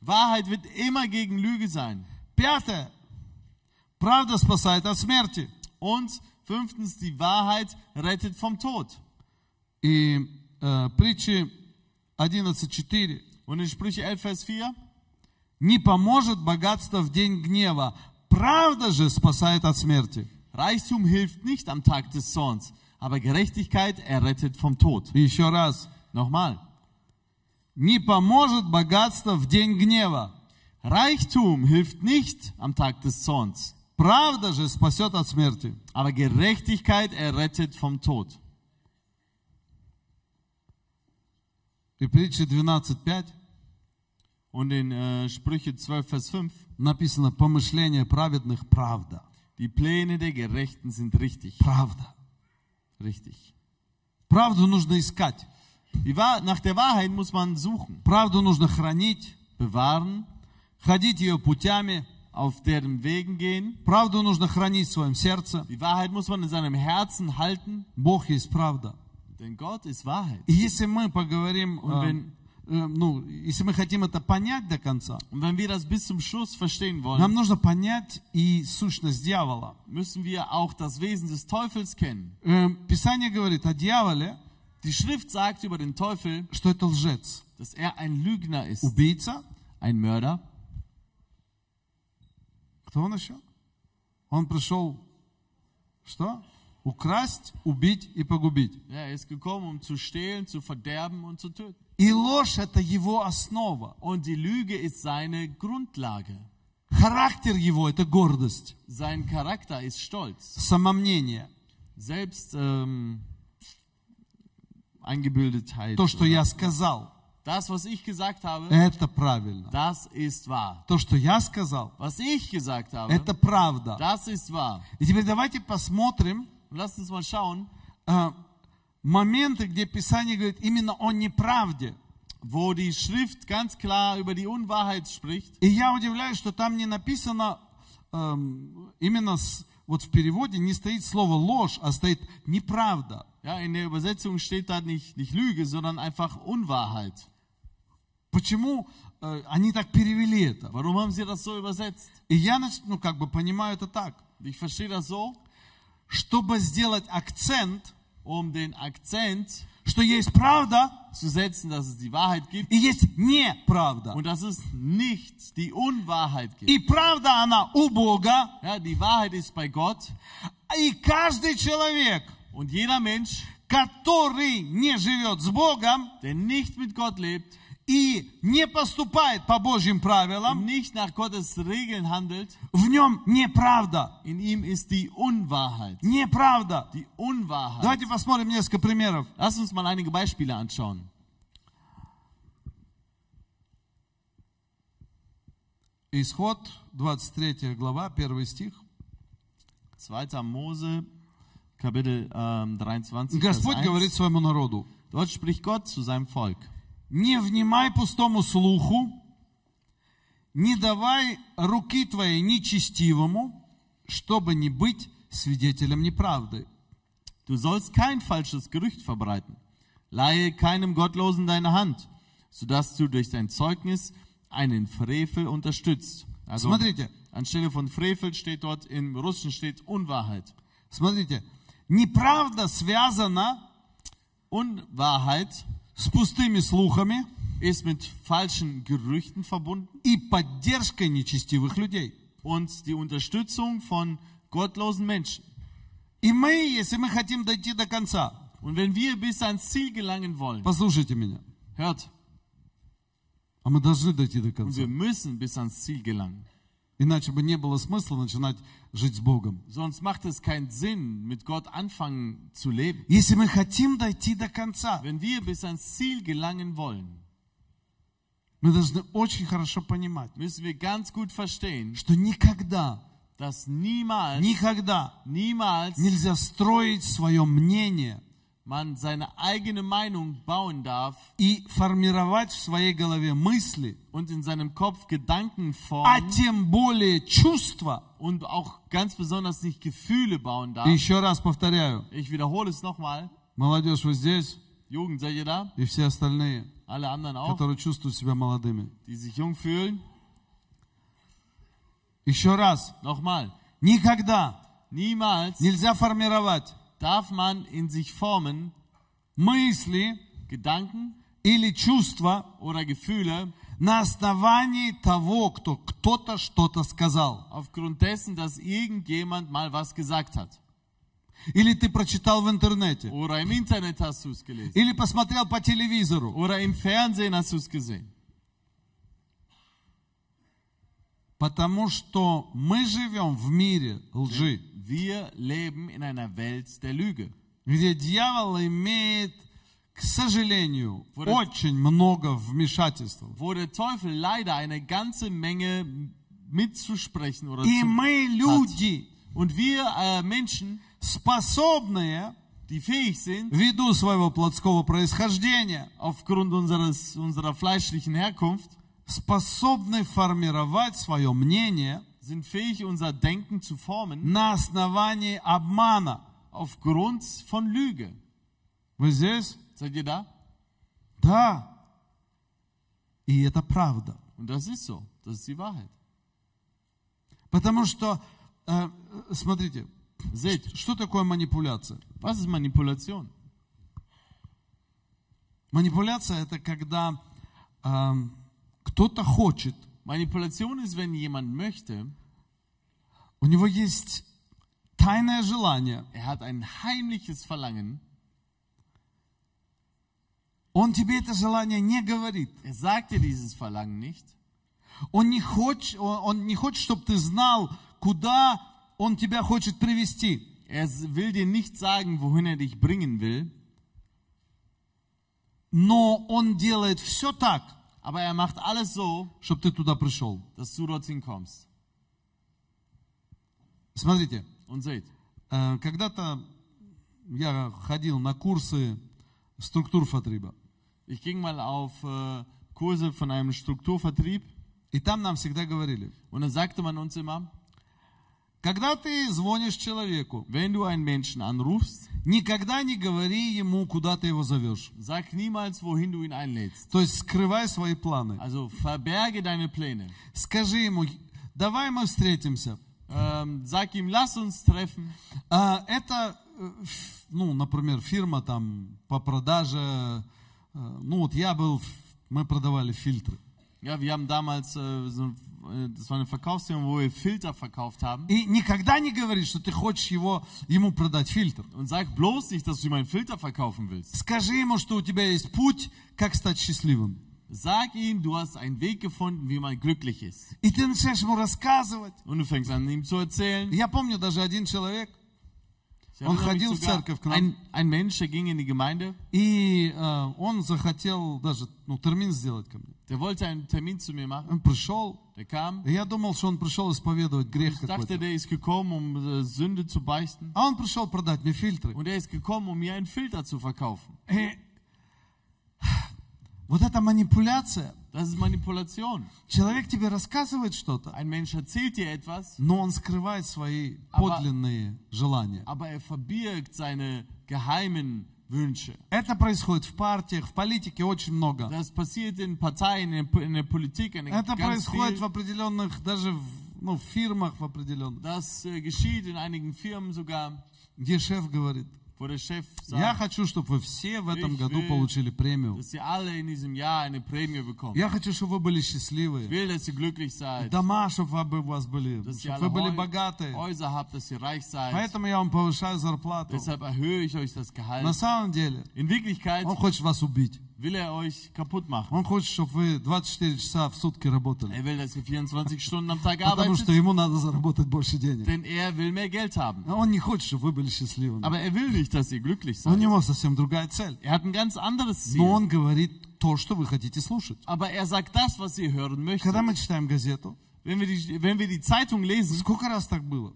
Wahrheit wird immer gegen Lüge sein. Пятое, правда спасает от смерти. Und fünftens, die Wahrheit rettet vom Tod. И э, притчи 11.4. Und in Sprüche 11, Vers 4, Не поможет богатство в день гнева. Правда же спасает от смерти. Reichtum hilft nicht am Tag des Zorns, aber Gerechtigkeit errettet vom Tod. И еще раз. Nochmal. Не поможет богатство в день гнева. Reichtum hilft nicht am Tag des Zorns, Правда же спасет от смерти. aber Gerechtigkeit errettet vom Tod. И притчи 12.5 Und in äh, Sprüche 12, Vers 5, написано «Помышления праведных – правда». die Pläne der Gerechten sind richtig. Правда. Richtig. Правду нужно искать. Die Wahr nach der Wahrheit muss man suchen, Правду нужно хранить, bewahren, ходить ее путями. auf deren Wegen gehen. Правду нужно хранить в своем сердце. Die Wahrheit muss man in seinem Herzen halten, Бог есть правда. denn Gott ist Wahrheit. И если мы поговорим, Und э, wenn- э, ну, если мы хотим это понять до конца, Und wenn wir das bis zum Schluss verstehen wollen, нам нужно понять и сущность дьявола. müssen wir auch das Wesen des Teufels kennen. Э, Писание говорит о дьяволе, Die Schrift sagt über den Teufel, что это лжец, dass er ein Lügner ist, убийца. ein Mörder. Кто он еще? Он пришел, что? Украсть, убить и погубить. Ja, er ist gekommen, um zu stehlen, zu verderben und zu töten. И ложь это его основа. Und die Lüge ist seine Grundlage. Характер его это гордость, Sein Charakter ist Stolz, самомнение. selbst ähm, Eingebildetheit. То, что я сказал, Das, was ich gesagt habe, это правильно. das ist wahr. То, что я сказал, Was ich gesagt habe, это правда. das ist wahr. И теперь давайте посмотрим Und lasst uns mal schauen, э, моменты, где Писание говорит именно о неправде. wo die Schrift ganz klar über die Unwahrheit spricht. И я удивляюсь, что там не написано эм, именно с- вот в переводе не стоит слово ложь, а стоит неправда. Ja, in der Übersetzung steht da nicht, nicht Lüge, sondern einfach Unwahrheit. Почему э, они так перевели это? Warum haben sie das so übersetzt? И я, ну, как бы понимаю это так. Ich verstehe das so, Чтобы сделать акцент, um den Akzent что есть правда zu setzen, dass es die Wahrheit gibt и есть неправда. und dass es nicht die Unwahrheit gibt. И правда она у Бога, Ja, die Wahrheit ist bei Gott и каждый человек, und jeder Mensch, который не живет с Богом der nicht mit Gott lebt и не поступает по Божьим правилам, nicht nach Gottes Regeln handelt, в нем неправда. in ihm ist die Unwahrheit. Неправда. Die Unwahrheit. Давайте посмотрим несколько примеров. Lass uns mal einige Beispiele anschauen. Исход, 23 глава, 1 стих. 2. Mose, Kapitel ähm, 23. Vers Господь 1. говорит своему народу, Dort spricht Gott zu seinem Volk. не внимай пустому слуху, не давай руки твоей нечестивому, чтобы не быть свидетелем неправды. Du sollst kein falsches Gerücht verbreiten. Leihe keinem Gottlosen deine Hand, sodass du durch dein Zeugnis einen Frevel unterstützt. Also Смотрите, anstelle von Frevel steht dort, im Russischen steht Unwahrheit. смотрите, неправда связана Unwahrheit с пустыми слухами ist mit falschen Gerüchten verbunden и поддержкой нечестивых людей. und die Unterstützung von gottlosen Menschen. И мы, если мы хотим дойти до конца, Und wenn wir bis ans Ziel gelangen wollen, послушайте меня, hört, а мы должны дойти до und конца. wir müssen bis ans Ziel gelangen. Иначе бы не было смысла начинать жить с Богом. Sonst macht es keinen Sinn, mit Gott anfangen zu leben. Если мы хотим дойти до конца, Wenn wir bis ans Ziel gelangen wollen, мы должны очень хорошо понимать, müssen wir ganz gut verstehen, что никогда, dass niemals, никогда niemals нельзя строить свое мнение man seine eigene Meinung bauen darf и формировать в своей голове мысли, und in seinem Kopf Gedanken а formen тем более чувства. und auch ganz besonders nicht Gefühle bauen И darf. еще раз повторяю, Ich wiederhole es nochmal. молодежь вы здесь Jugend, seid ihr da? и все остальные, Alle anderen auch, которые чувствуют себя молодыми. die sich jung fühlen. Еще раз, Nochmal. никогда Niemals нельзя формировать darf man in sich formen мысли Gedanken или чувства oder Gefühle на основании того, кто кто-то что-то сказал. aufgrund dessen, dass irgendjemand mal was gesagt hat. Или ты прочитал в интернете. Oder im Internet hast du es gelesen. Или посмотрел по телевизору. Oder im Fernsehen hast du es gesehen. Потому что мы живем в мире лжи, Wir leben in einer Welt der Lüge, где дьявол имеет к сожалению, Вот это- очень много вмешательства. wo der Teufel leider eine ganze Menge mitzusprechen oder И zu, мы люди, und wir äh, Menschen, способные, die fähig sind, ввиду своего плотского происхождения, aufgrund unseres, unserer fleischlichen Herkunft, способны формировать свое мнение sind fähig, unser Denken zu formen на основании обмана. aufgrund von Lüge. Вы здесь? Seid ihr da? Да. И это правда. Und das ist so. Das ist die Wahrheit. Потому что, э, смотрите, Seht, что такое манипуляция? was ist Manipulation? Манипуляция это когда эм, кто-то хочет, Manipulation ist, wenn jemand möchte, у него есть тайное желание, er hat ein heimliches Verlangen, он тебе это желание не говорит. er sagt dir dieses Verlangen nicht, Он не хочет, он, он не хочет, чтобы ты знал, куда он тебя хочет привести. er will dir nicht sagen, wohin er dich bringen will, Но он делает все так, aber er macht alles so, чтобы ты туда пришел. dass du dorthin kommst. Смотрите, Und seht, э, когда-то я ходил на курсы структур Фатриба. ich ging mal auf äh, Kurse von einem Strukturvertrieb И там нам всегда говорили, und dann sagte man uns immer, когда ты звонишь человеку, wenn du einen Menschen anrufst, никогда не говори ему, куда ты его зовешь. sag niemals, wohin du ihn einlädst. То есть скрывай свои планы. Also verberge deine Pläne. Скажи ему, давай мы встретимся. Ähm, sag ihm, lass uns treffen. А, это, э, ну, например, фирма там по продаже, э, ну вот я был, мы продавали фильтры. Ja, wir haben damals, äh, so, äh, das war eine Verkaufsfirma, wo wir Filter verkauft haben. И никогда не говори, что ты хочешь его, ему продать фильтр. Und sag bloß nicht, dass du ihm einen Filter verkaufen willst. Скажи ему, что у тебя есть путь, как стать счастливым. Sag ihm, du hast einen Weg gefunden, wie man glücklich ist. И ты начинаешь ему рассказывать. Und du fängst an, ihm zu erzählen. Я помню даже один человек, Ich Он ходил в церковь к нам. ein, ein Mensch, der ging in die Gemeinde, и э, он захотел даже ну, термин сделать ко мне. der wollte einen Termin zu mir machen. Он пришел, Der kam. и я думал, что он пришел исповедовать грех Ich dachte, какой-то. der ist gekommen, um äh, Sünde zu beichten. А он пришел продать мне фильтры. Und er ist gekommen, um mir einen Filter zu verkaufen. И вот эта манипуляция, Das ist Manipulation. человек тебе рассказывает что-то, Ein Mensch erzählt dir etwas, но он скрывает свои Aber- подлинные желания. aber er verbirgt seine geheimen Wünsche. Это происходит в партиях, в политике очень много. Das passiert in Parteien, in der, Politik, in Это происходит в viel. определенных, даже в, ну, в фирмах в определенных, Das äh, geschieht in einigen Firmen sogar, где шеф говорит, я хочу, чтобы вы все в этом году получили премию. Я хочу, чтобы вы были счастливы. Дома, чтобы у вас были, чтобы вы были богаты. Поэтому я вам повышаю зарплату. На самом деле, он хочет вас убить. will er euch kaputt machen. Он хочет, чтобы вы 24 часа в сутки работали. Er will, dass ihr 24 [LAUGHS] Stunden am Tag Потому что arbeitet, ему надо заработать больше денег. denn er will mehr Geld haben. А Он не хочет, чтобы вы были счастливыми. Aber er will nicht, dass ihr glücklich У seid. него совсем другая цель. Er hat ein ganz anderes Но Ziel. он говорит то, что вы хотите слушать. Aber er sagt das, was ihr hören möchtet. Когда мы читаем газету, Wenn wir, die, wenn wir die Zeitung lesen, сколько раз так было?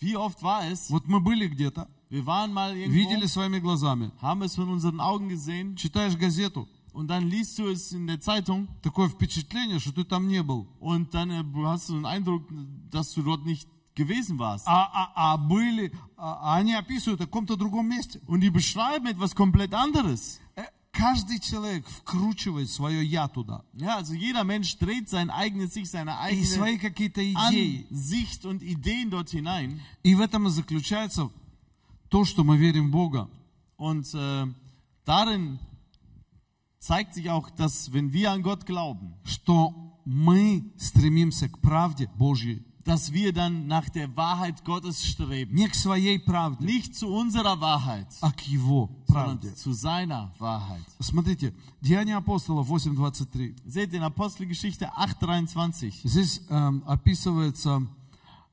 wie oft war es? Вот мы были где-то, Wir waren mal видели irgendwo, своими глазами, haben es von unseren Augen gesehen читаешь газету, und dann liest du es in der Zeitung такое впечатление, что ты там не был. und dann äh, hast du den Eindruck, dass du dort nicht gewesen warst. А, а, а были, а, а они описывают о каком-то другом месте. Und die beschreiben etwas komplett anderes. Э, Каждый человек вкручивает свое я туда. Ja, also jeder Mensch dreht sein eigenes Sich, seine И свои eigene какие-то идеи. Ansicht und Ideen dort hinein. И в этом и заключается то, что мы верим в Бога. Und äh, darin zeigt sich auch, dass wenn wir an Gott glauben, Что мы стремимся к правде Божьей. dass wir dann nach der Wahrheit Gottes streben. Не к своей правде, Nicht zu unserer Wahrheit, а к Его правде. sondern zu seiner Wahrheit. Смотрите, Деяния апостолов 8.23. Seht in Apostelgeschichte 8,23. Здесь эм, описывается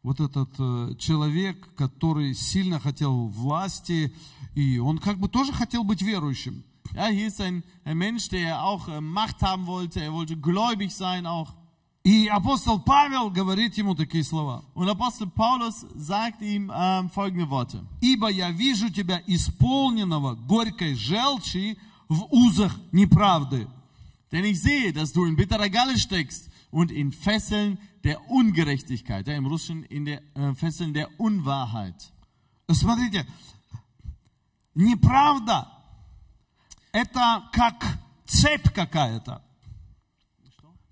вот этот э, человек, который сильно хотел власти, и он как бы тоже хотел быть верующим. Ja, hier ist ein, ein Mensch, der auch äh, Macht haben wollte. Er wollte gläubig sein auch. И апостол Павел говорит ему такие слова. Und Apostel Paulus sagt ihm ähm, folgende Worte. «Ибо я вижу тебя исполненного горькой желчи в узах неправды». Denn ich sehe, dass du in bitterer Galle steckst und in Fesseln der Ungerechtigkeit, ja, im Russischen in der äh, Fesseln der Unwahrheit. Смотрите, неправда – это как цепь какая-то.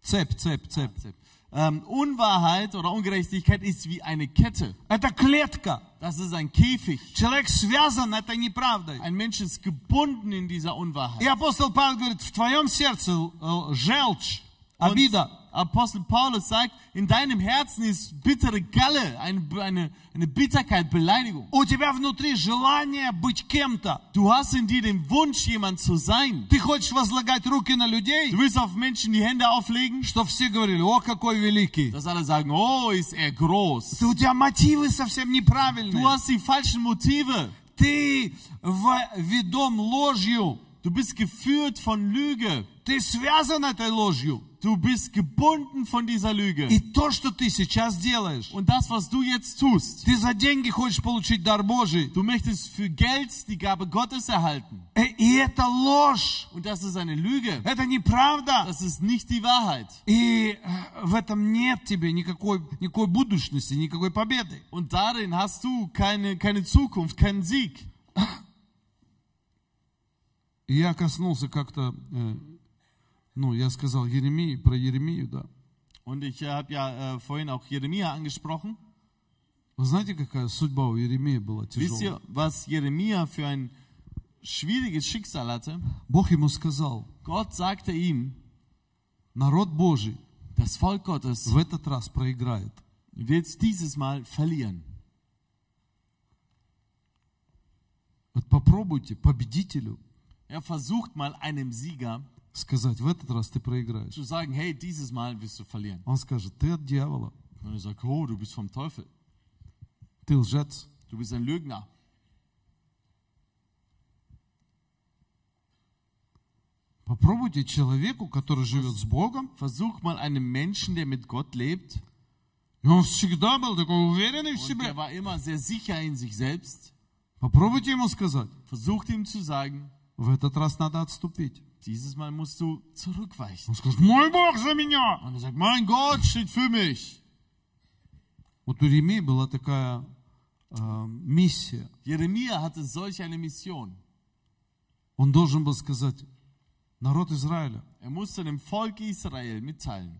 Цепь, цепь, цепь. Ähm, Unwahrheit oder Ungerechtigkeit ist wie eine Kette. Это клетка. Das ist ein Käfig. Человек связан этой неправдой. Ein Mensch ist gebunden in dieser Unwahrheit. И апостол Павел говорит, в твоем сердце э, желчь, Und обида. Apostel Paulus sagt, in deinem Herzen ist bittere Galle, eine, eine, eine Bitterkeit, Beleidigung. У тебя внутри желание быть кем-то. Du hast in dir den Wunsch, jemand zu sein. Ты хочешь возлагать руки на людей, Du willst auf Menschen die Hände auflegen, что все говорили, о, какой великий. dass alle sagen, oh, ist er groß. Ты- У тебя мотивы совсем Du неправильные. hast die falschen Motive. Ты в- ведом ложью. Du bist geführt von Lüge. Ты связан этой ложью. Du bist gebunden von dieser И Lüge. то, что ты сейчас делаешь, Und das, was du jetzt tust, ты за деньги хочешь получить дар Божий. du möchtest für Geld die Gabe Gottes erhalten. Э, И это ложь. Und das ist eine Lüge. Это неправда. Das ist nicht die Wahrheit. И э, в этом нет тебе никакой, никакой будущности, никакой победы. Und darin hast du keine, keine Zukunft, keinen Sieg. Я коснулся как-то, э, ну, я сказал Еремии, про Еремию, да. Und ich habe ja äh, vorhin auch Jeremia angesprochen. Вы знаете, какая судьба у Еремии была Wisst тяжелая? ihr, was Jeremia für ein schwieriges Schicksal hatte? Бог ему сказал, Gott sagte ihm, народ Божий das Volk Gottes в этот раз проиграет. wird dieses Mal verlieren. Вот попробуйте победителю Er versucht mal einem Sieger сказать, в этот раз ты проиграешь. zu sagen, hey, dieses Mal wirst du verlieren. Он скажет, ты от дьявола, Und er sagt, oh, du bist vom Teufel. ты лжец. Du bist ein Lügner. Попробуйте человеку, который живет с Богом, Versuch mal einem Menschen, der mit Gott lebt, и он всегда был такой уверенный в und себе. der war immer sehr sicher in sich selbst, Попробуйте ему сказать, versucht ihm zu sagen, В этот раз надо отступить. dieses Mal musst du zurückweichen. Он скажет, мой Бог за меня. Er sagt, mein Gott steht für mich. Вот у Еремии была такая э, миссия. Jeremia hatte solch eine Mission. Он должен был сказать, народ Израиля, Er musste dem Volk Israel mitteilen,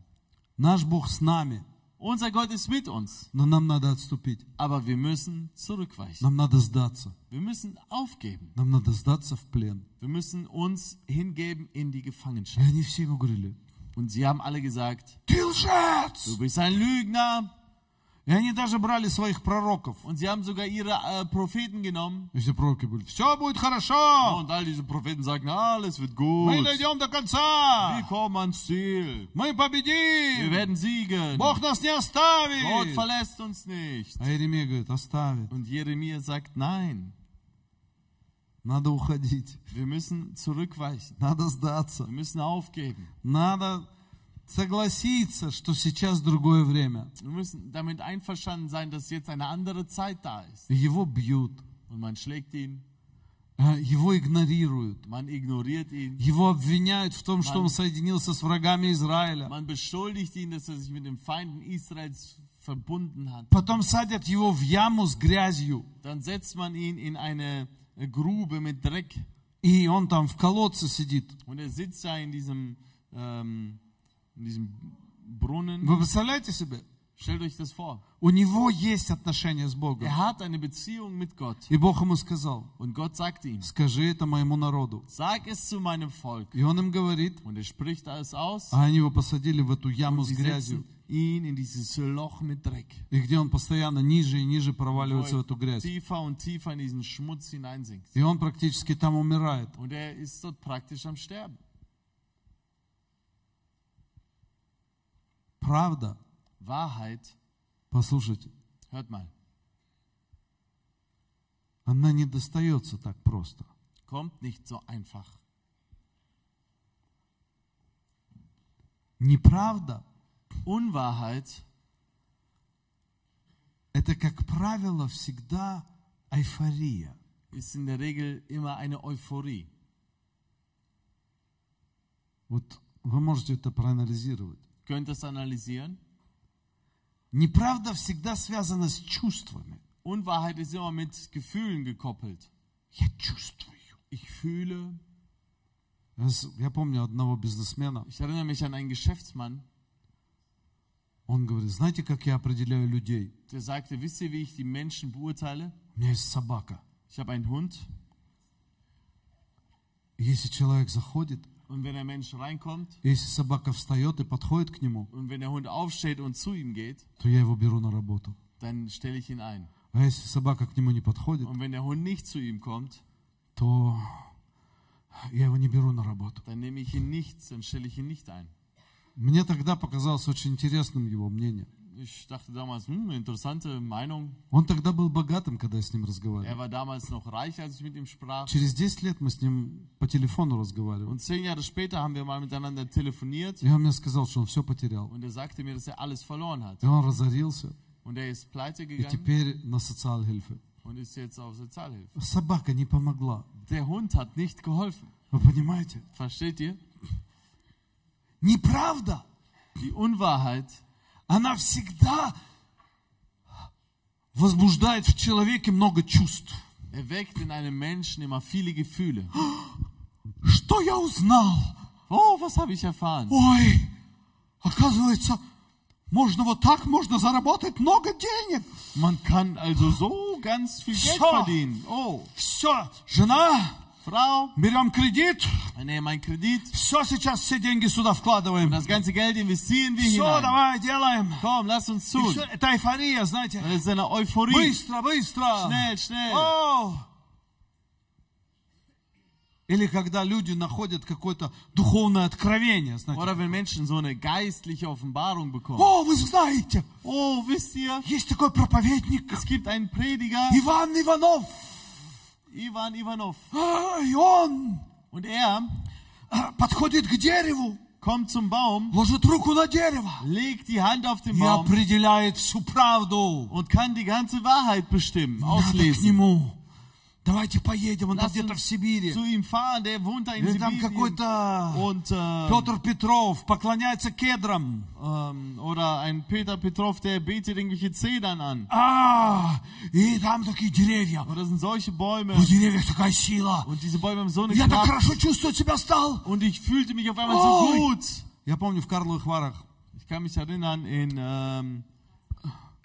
наш Бог с нами, unser Gott ist mit uns, но нам надо отступить. aber wir müssen zurückweichen. Нам надо сдаться. Wir müssen aufgeben. Нам надо сдаться в плен. Wir müssen uns hingeben in die И Gefangenschaft. они все ему говорили, Und sie haben alle gesagt, ты лжец! du bist ein Lügner. И они даже брали своих пророков. Und sie haben sogar ihre äh, Propheten genommen. И все пророки были, все будет хорошо, Und all diese Propheten sagten, alles wird мы gut. дойдем до Wir конца, kommen ans Ziel. мы Wir победим, werden siegen. Бог нас не Gott оставит. verlässt uns nicht. А Иеремия говорит, оставит, Und Jeremia sagt, nein, надо уходить, wir müssen zurückweichen. надо сдаться, Wir müssen aufgeben. надо согласиться, что сейчас другое время. Wir müssen damit einverstanden sein, dass jetzt eine andere Zeit da ist. Его бьют, Und man schlägt ihn, э, его игнорируют, man ignoriert ihn, его обвиняют в том, что он соединился с врагами Израиля. man beschuldigt ihn, dass er sich mit den Feinden Israels verbunden hat. Потом садят его в яму с грязью, Dann setzt man ihn in eine Grube mit Dreck и он там в колодце сидит. und er sitzt da in diesem, ähm, in diesem Brunnen. Вы представляете себе? Stellt euch das vor. У него есть отношения с Богом. Er hat eine Beziehung mit Gott. И Бог ему сказал, Und Gott sagt ihm, скажи это моему народу. sag es zu meinem Volk. И он им говорит, Und er spricht alles aus. а они его посадили в эту яму с грязью. ihn in dieses Loch mit Dreck. И где он постоянно ниже и ниже проваливается в er эту грязь. tiefer und tiefer in diesen Schmutz hineinsinkt. И он практически там умирает. Und er ist dort praktisch am Sterben. Правда. Wahrheit. Послушайте. Hört mal. Она не достается так просто. Kommt nicht so einfach. Неправда. Unwahrheit. Это, как правило, всегда эйфория. Ist in der Regel immer eine Euphorie. Вот вы можете это проанализировать. Könnt ihr das analysieren? Неправда всегда связана с чувствами. Unwahrheit ist immer mit Gefühlen gekoppelt. Я чувствую. Ich fühle, Я с- Я помню одного бизнесмена, ich erinnere mich an einen Geschäftsmann, он говорит, знаете, как я определяю людей? der sagte, wisst ihr, wie ich die Menschen beurteile? У меня есть собака. Ich habe einen Hund Если человек заходит, und wenn der Mensch reinkommt если собака встает и подходит к нему, und wenn der Hund aufsteht und zu ihm geht, то я его беру на работу. dann stelle ich ihn ein. А если собака к нему не подходит, Und wenn der Hund nicht zu ihm kommt, то я его не беру на работу. dann nehme ich ihn nicht, dann stelle ich ihn nicht ein. Мне тогда показалось очень интересным его мнение. Ich dachte damals, hm, interessante Meinung. Он тогда был богатым, когда я с ним разговаривал. Er war damals noch reich, als ich mit ihm sprach. Через 10 лет мы с ним по телефону разговаривали. Und zehn Jahre später haben wir mal miteinander telefoniert И он мне сказал, что он все потерял. und er sagte mir, dass er alles verloren hat. И он разорился. Und er ist pleite И gegangen теперь на социальхильфе. und ist jetzt auf Sozialhilfe. Собака не помогла. Der Hund hat nicht geholfen. Вы понимаете? Versteht ihr? Неправда. Die Unwahrheit, Она всегда возбуждает в человеке много чувств. erweckt in einem Menschen immer viele Gefühle. [GASPS] Что я узнал? Oh, was habe ich erfahren? Ой, оказывается, можно вот так, можно заработать много денег. Man kann also so ganz viel Geld So. verdienen. Oh, Все, жена, Frau, берем кредит, wir nehmen einen Kredit все сейчас все деньги сюда вкладываем. das ganze Geld investieren wir Все, hinein. давай, делаем. Komm, lass uns tun. всё, это эйфория, знаете. Das ist eine Euphorie. Быстро, быстро. Schnell, schnell. О! Или когда люди находят какое-то духовное откровение, знаете. Oder wenn Menschen so eine geistliche Offenbarung bekommen. О, вы знаете, Oh, wisst ihr, есть такой проповедник es gibt einen Prediger, Иван Иванов. Ivan Ivanov. [GASPS] А, И он Und er а, подходит к дереву, kommt zum Baum, ложит руку на дерево legt die Hand auf den и Baum определяет всю правду. und kann die ganze Wahrheit bestimmen, Надо к auslesen. нему. Давайте поедем, он там где-то в Сибири. zu ihm fahren, der wohnt da in Или там Sibirien. какой-то Und, äh, Петр Петров поклоняется кедрам. ähm, oder ein Peter Petrov, der betet irgendwelche Zedern an. А, и там такие деревья. Oder sind solche Bäume. В деревьях такая сила. Und diese Bäume haben so eine Я так Kraft. хорошо чувствовать себя стал. Und ich fühlte mich auf einmal so gut. Я помню в Карловых Варах Ich kann mich erinnern, in ähm, э,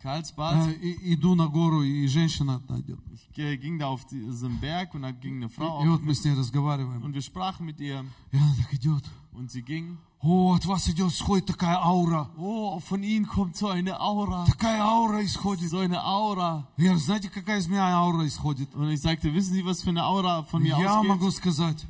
Karlsbad, и- иду на гору, и женщина одна идет. ich äh, ging da auf diesen Berg und da ging eine Frau И auf вот мы с ней разговариваем. und wir sprachen mit ihr И она так идет. und sie ging. О, от вас идет, сходит такая аура. Oh, von ihnen kommt so eine Aura. Такая аура исходит. So eine Aura. Я говорю, знаете, какая из меня аура исходит? Und ich sagte, wissen Sie, was für eine Aura von mir Я ausgeht? могу сказать.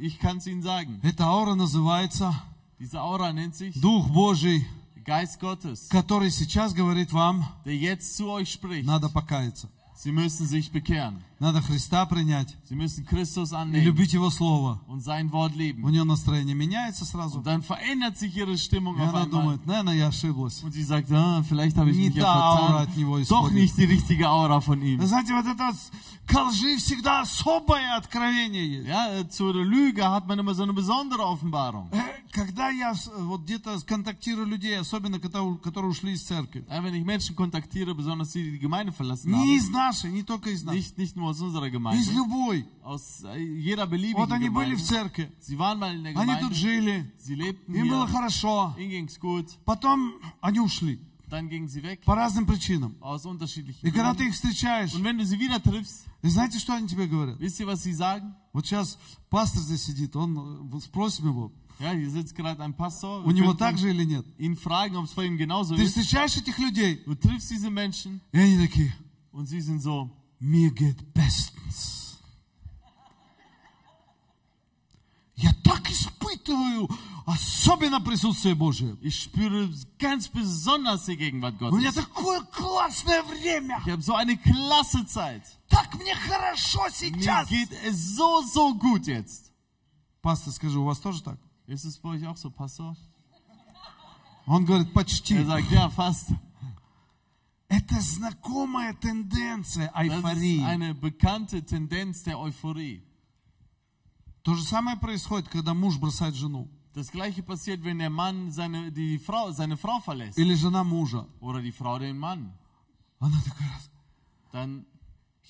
Ich kann es Ihnen sagen. Эта аура называется Diese Aura nennt sich Дух Божий, Geist Gottes, который сейчас говорит вам, der jetzt zu euch spricht. надо покаяться. Sie müssen sich bekehren. Надо Христа принять Sie müssen Christus и annehmen любить Его Слово. und sein Wort У lieben. нее настроение меняется сразу. Und dann verändert sich ihre Stimmung И auf она einmal. думает, наверное, я ошиблась. Und sie sagt, ah, vielleicht habe ich Не mich та аура от него Doch исходит. nicht die richtige Aura von ihm. Знаете, вот это к лжи всегда особое откровение есть. Ja, äh, zur Lüge hat man immer so eine besondere Offenbarung. Э, Когда я вот где-то контактирую людей, особенно которые, ушли из церкви, wenn ich Menschen kontaktiere, besonders die, die Gemeinde verlassen не haben, из нашей, не только из нашей, nicht, nicht nur aus unserer из Gemeinde, любой. aus äh, jeder beliebigen Вот они были в Gemeinde. церкви, Sie waren mal in der они тут Gemeinde, жили, sie lebten им было hier, хорошо. ihnen ging's gut, Потом они ушли dann gingen sie weg, по разным причинам. aus unterschiedlichen И когда ты Gründen. их встречаешь, Und wenn du sie wieder triffst, и знаете, что они тебе говорят? wisst ihr, was sie sagen? Вот сейчас пастор здесь сидит, он, э, спросим его, Ja, hier sitzt gerade ein Pastor. у него так же или нет? ihn fragen, ob es bei ihm genauso Ты ist. встречаешь этих людей, Du triffst diese Menschen и они такие, und sie sind so, mir geht bestens. Я так испытываю, особенно присутствие Божие. ich spüre ganz besonders die Gegenwart У меня Gottes. такое классное время. Ich habe so eine klasse Zeit. Так мне хорошо Mir сейчас. geht es so, so gut jetzt. Пастор, скажи, у вас тоже так? Ist es bei euch auch so, Pastor? Он говорит, почти. Er sagt, ja, fast. Это знакомая тенденция Das ist эйфории. eine bekannte Tendenz der Euphorie. То же самое происходит, когда муж бросает жену. Das gleiche passiert, wenn der Mann seine, die Frau, seine Frau verlässt. Или жена мужа. Oder die Frau den Mann. Она такая раз. Dann,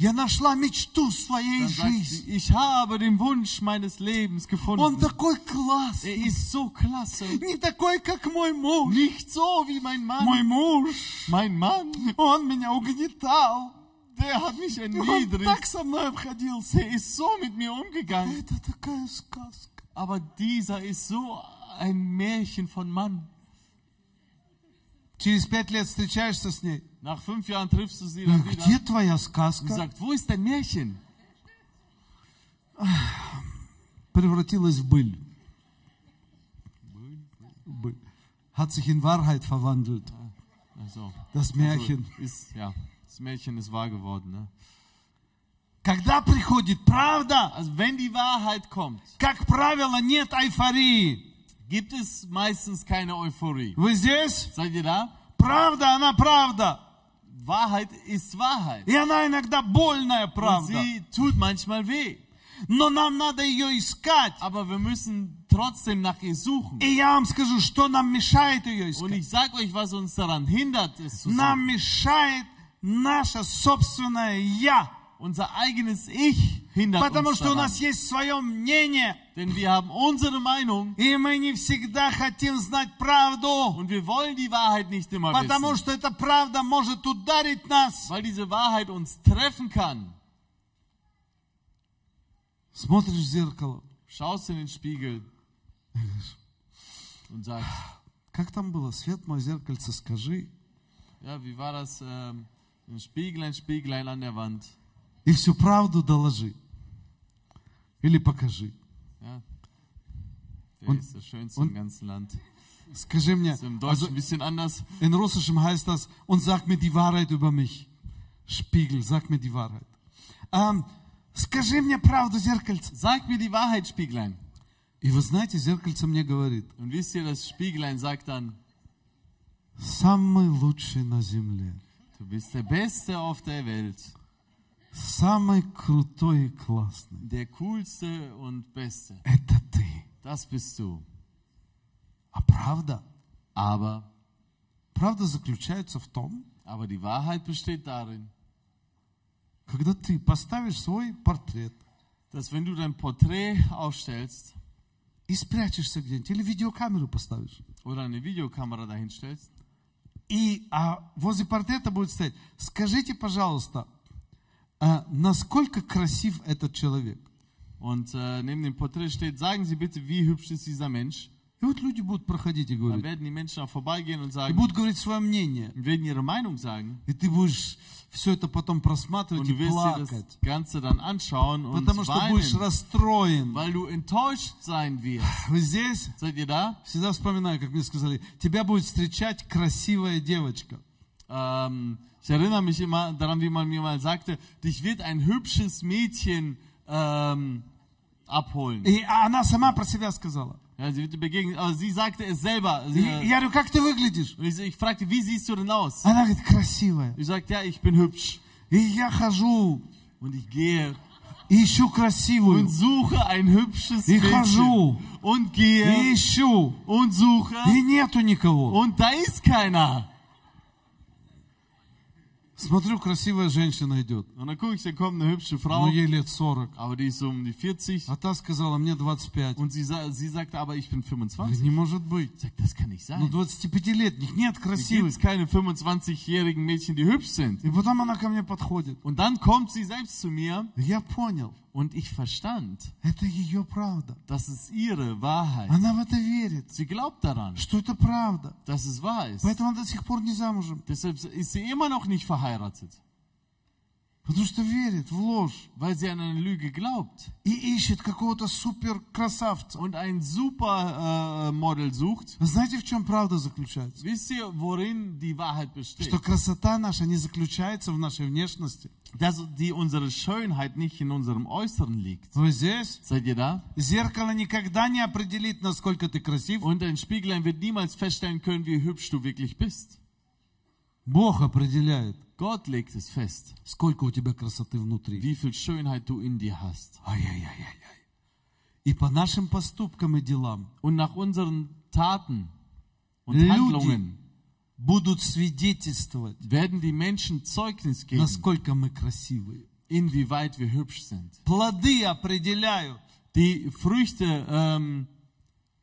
Я нашла мечту своей dann sagt жизни. sie, ich habe den Wunsch meines Lebens Он gefunden. такой Er классный. ist so klasse. Не такой, как мой муж. Nicht so wie mein Мой Mann. муж, Mein Mann, он меня угнетал. der hat mich Он erniedrigt. так со мной обходился. Der ist so mit mir umgegangen. Это такая сказка. Aber dieser ist so ein Märchen von Mann. Через пять лет встречаешься с ней. Nach fünf Jahren triffst du sie «А dann wieder Где твоя und сказка? sagt, wo ist dein Märchen? Превратилась в быль. Быль. Hat sich in Wahrheit verwandelt. Also, Das Märchen. ist, ja, das Märchen ist wahr geworden. Ne? Когда приходит правда, Also wenn die Wahrheit kommt, как правило, нет эйфории. gibt es meistens keine Euphorie. Вы здесь? Seid ihr da? Правда, она правда. Wahrheit ist Wahrheit. И она иногда больная Und правда. sie tut manchmal weh. Но нам надо ее искать. Aber wir müssen trotzdem nach ihr suchen. И я вам скажу, что нам мешает ее Und искать. ich sag euch, was uns daran hindert, es zu Нам suchen. мешает наше собственное «я». Unser eigenes Ich Hindert Потому uns что у daran. нас есть свое мнение. Denn wir haben unsere Meinung И мы не всегда хотим знать правду. und wir wollen die Wahrheit nicht immer Потому wissen. что эта правда может ударить нас. Weil diese Wahrheit uns treffen kann. Смотришь в зеркало. Schaust in den Spiegel und sagst, Как там было? Свет мой зеркальце, скажи. ja, wie war das? Ähm, ein Spieglein, Spieglein an der Wand. И всю правду доложи. Или покажи. Ja. Wer Und- ist der Schönste und- im ganzen Land? Скажи мне. Ist im Also Deutschen ein bisschen anders. in Russischem heißt das, und sag mir die Wahrheit über mich. Spiegel, sag mir die Wahrheit. Ам, скажи мне правду, зеркальце. Sag mir die Wahrheit, Spieglein. И вы знаете, зеркальце мне говорит, Und wisst ihr, das Spieglein sagt dann, самый лучший на земле, du bist der Beste auf der Welt. Самый крутой и классный. Der Coolste und Beste. Это ты. Das bist du. А правда? Aber, Правда заключается в том, aber die Wahrheit besteht darin, когда ты поставишь свой портрет dass wenn du dein Porträt aufstellst и спрячешься где-нибудь, или видеокамеру поставишь, oder eine Videokamera dahin stellst и а, возле портрета будет стоять, скажите, пожалуйста, а, насколько красив этот человек? und äh, neben dem Porträt steht, sagen Sie bitte, wie hübsch ist dieser Mensch. И вот люди будут проходить и говорить, и будут говорить свое мнение. sagen. И ты будешь все это потом просматривать и плакать, потому что будешь weinen, расстроен. weil du enttäuscht sein wirst. Вы здесь? Seid ihr da? Всегда вспоминаю, как мне сказали, тебя будет встречать красивая девочка. Ähm, ich erinnere mich immer daran, wie man mir mal sagte, dich wird ein hübsches Mädchen ähm, abholen. И она сама про себя сказала. Ja, sie wird dir begegnen, aber sie sagte es selber. И Sie, я говорю, как ты выглядишь? und ich, ich fragte, wie siehst du denn aus? Она говорит, красивая. Ich sagte, ja, ich bin hübsch. И я хожу Und ich gehe и ищу und красивую. suche ein hübsches И Mädchen. хожу, Und и gehe ищу. und suche. И нету никого. Und da ist keiner. Смотрю, красивая женщина идет. Und dann gucke ich, da kommt eine hübsche Ну, Frau, ей лет 40. aber die ist so um die 40. А та сказала, мне 25. Und sie, sie sagte, aber ich bin Говорит, 25. не может быть. Ich sag, das kann nicht Ну, sein. 25-летних нет красивых. gibt keine 25-jährigen Mädchen, die hübsch sind. И потом она ко мне подходит. Und dann kommt sie selbst zu mir Я понял, und ich verstand, это ее правда. das ist ihre Wahrheit. Она в это верит, Sie glaubt daran, что это правда. dass es wahr ist. Поэтому она до сих пор не замужем. Deshalb ist sie immer noch nicht verheiratet. Потому что верит в ложь weil sie an eine Lüge glaubt и ищет какого-то супер красавца. und ein super äh, Model sucht. Знаете, в чем правда заключается? Wisst ihr, worin die Wahrheit besteht? Что красота наша не заключается в нашей внешности. Dass die unsere Schönheit nicht in unserem Äußeren liegt. Вы здесь? Seid ihr da? Зеркало никогда не определит, насколько ты красив. Und ein Spieglein wird niemals feststellen können, wie hübsch du wirklich bist. Бог определяет, Gott legt es fest, сколько у тебя красоты внутри. wie viel Schönheit du in dir hast. Ай-яй-яй-яй. И по нашим поступкам и делам Und nach unseren Taten und Люди Handlungen будут свидетельствовать, werden die Menschen Zeugnis geben, насколько мы красивые. inwieweit wir hübsch sind. Плоды определяют, Die Früchte ähm,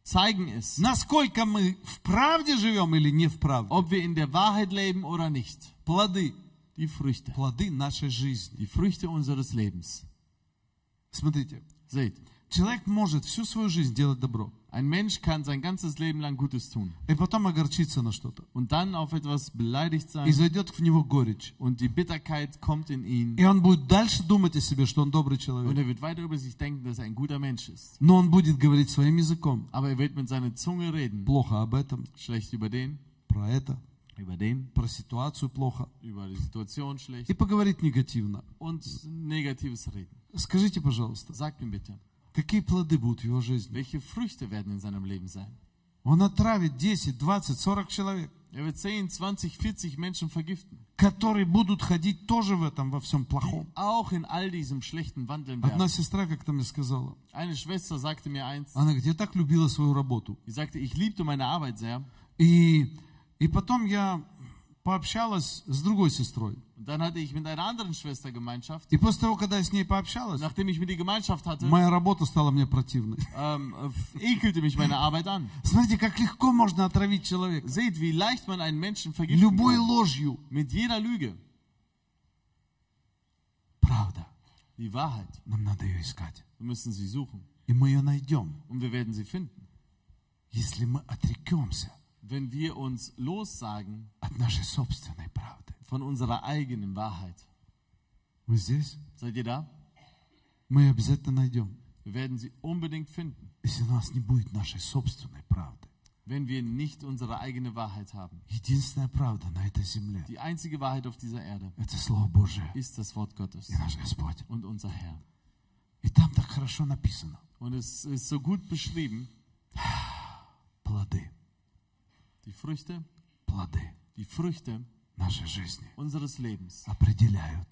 zeigen es, насколько мы в правде живем или не в правде. ob wir in der Wahrheit leben oder nicht. Плоды. Die Früchte. Плоды нашей жизни. Die Früchte unseres Lebens. Смотрите, Seht, человек может всю свою жизнь делать добро. ein Mensch kann sein ganzes Leben lang Gutes tun И потом огорчиться на что-то. und dann auf etwas beleidigt И sein зайдет в него горечь. und die Bitterkeit kommt in ihn И он будет дальше думать о себе, что он добрый und человек. er wird weiter über sich denken, dass er ein guter Mensch ist. Но он будет говорить своим языком. Aber er wird mit seiner Zunge reden, Плохо об этом, schlecht über den, про это, Über den, про ситуацию плохо. über die Situation schlecht И поговорить негативно. und Negatives reden. Скажите, пожалуйста, Sagt mir bitte, какие плоды будут в его жизни? welche Früchte werden in seinem Leben sein? Он отравит 10, 20, 40 человек, Er wird 10, 20, 40 Menschen vergiften, которые будут ходить тоже в этом, во всем плохом. auch in all diesem schlechten Wandeln Одна werden. сестра как-то мне сказала, Eine Schwester sagte mir eins, она говорит, я так любила свою работу. sie sagte, ich liebte meine Arbeit sehr. И, и потом я пообщалась с другой сестрой. Und dann hatte ich mit einer anderen Schwester Gemeinschaft. И после того, когда я с ней пообщалась, Nachdem ich mit die Gemeinschaft hatte, моя работа стала мне противной. ähm, äh, ekelte mich meine Arbeit an. Смотрите, как легко можно отравить человека. Seht, wie leicht man einen Menschen vergiften Любой kann. ложью. Mit jeder Lüge. Правда. Die Wahrheit. Нам надо ее искать. Wir müssen sie suchen. И мы ее найдем, Und wir werden sie finden. если мы отрекемся Wenn wir uns lossagen от нашей собственной правды. von unserer eigenen Wahrheit. Вы здесь? Seid ihr da? Мы ее обязательно найдем, Wir werden sie unbedingt finden, если у нас не будет нашей собственной правды. wenn wir nicht unsere eigene Wahrheit haben. Единственная правда на этой земле Die einzige Wahrheit auf dieser Erde – это Слово Божие ist das Wort Gottes и наш Господь. und unser Herr. И там так хорошо написано. Und es ist so gut beschrieben, Плоды, die Früchte, плоды die Früchte нашей жизни unseres Lebens определяют,